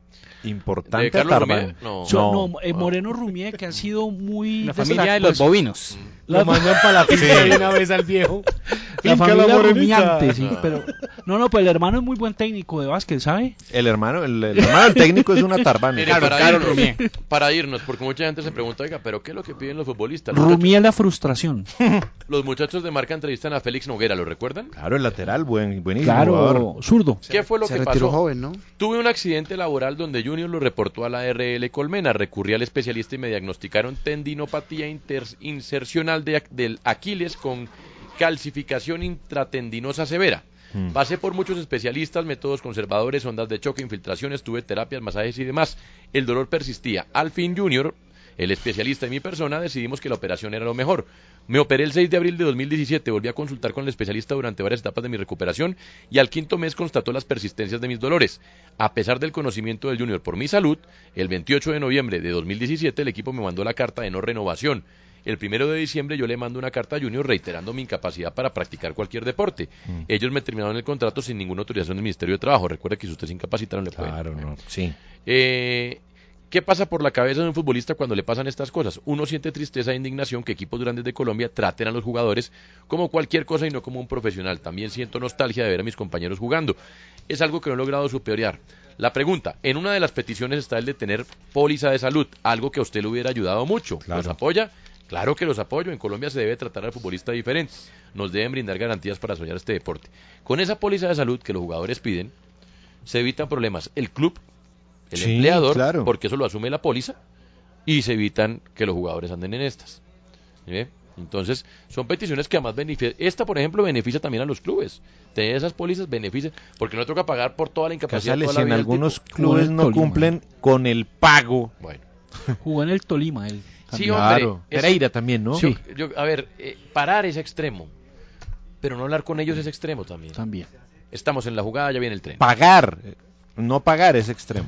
Importante ¿De Carlos Tarbán. Rumier? No. So- No. no, eh, Moreno Rumier, que ha sido muy... La familia de los bovinos. La, Lo mandan para la finca de una vez al viejo. la familia La rumiante, sí, pero... No, no, pues el hermano es muy buen técnico de básquet, ¿sabe? El hermano, el, el hermano técnico es una Tarbán. Mire, para, irnos, para irnos, porque mucha gente se pregunta, oiga, ¿pero qué es lo que piden los futbolistas? Los Rumier la frustración. los muchachos de marca entrevistan a Félix Noguera, ¿lo recuerdan? Claro, el lateral, buen, buenísimo. Claro, jugador. zurdo. ¿Qué fue lo Se que pasó? joven, ¿no? Tuve un accidente laboral donde Junior lo reportó a la RL Colmena. Recurrí al especialista y me diagnosticaron tendinopatía insercional de del Aquiles con calcificación intratendinosa severa. Mm. Pasé por muchos especialistas, métodos conservadores, ondas de choque, infiltraciones, tuve terapias, masajes y demás. El dolor persistía. Al fin Junior, el especialista y mi persona, decidimos que la operación era lo mejor. Me operé el 6 de abril de 2017, volví a consultar con el especialista durante varias etapas de mi recuperación y al quinto mes constató las persistencias de mis dolores. A pesar del conocimiento del Junior por mi salud, el 28 de noviembre de 2017 el equipo me mandó la carta de no renovación. El primero de diciembre yo le mando una carta a Junior reiterando mi incapacidad para practicar cualquier deporte. Ellos me terminaron el contrato sin ninguna autorización del Ministerio de Trabajo. Recuerda que si usted se incapacita no le pueden. Claro, no. Sí. Eh, ¿Qué pasa por la cabeza de un futbolista cuando le pasan estas cosas? Uno siente tristeza e indignación que equipos grandes de Colombia traten a los jugadores como cualquier cosa y no como un profesional. También siento nostalgia de ver a mis compañeros jugando. Es algo que no he logrado superar. La pregunta, en una de las peticiones está el de tener póliza de salud, algo que a usted le hubiera ayudado mucho. ¿Los apoya? Claro que los apoyo. En Colombia se debe tratar al futbolista diferente. Nos deben brindar garantías para soñar este deporte. Con esa póliza de salud que los jugadores piden, se evitan problemas. El club, el Sí, empleador, claro. porque eso lo asume la póliza, y se evitan que los jugadores anden en estas. ¿Sí? Entonces, son peticiones que además benefician. Esta, por ejemplo, beneficia también a los clubes. Tener esas pólizas beneficia, porque no toca pagar por toda la incapacidad. Casales, toda si la en vida del algunos tipo. clubes no Tolima. cumplen con el pago. Bueno. Jugó en el Tolima él. Sí, Claro. hombre. es- Pereira también, ¿no? Yo- yo- a ver, eh, parar es extremo, pero no hablar con ellos es extremo también. También. Estamos en la jugada, ya viene el tren. Pagar, no pagar es extremo.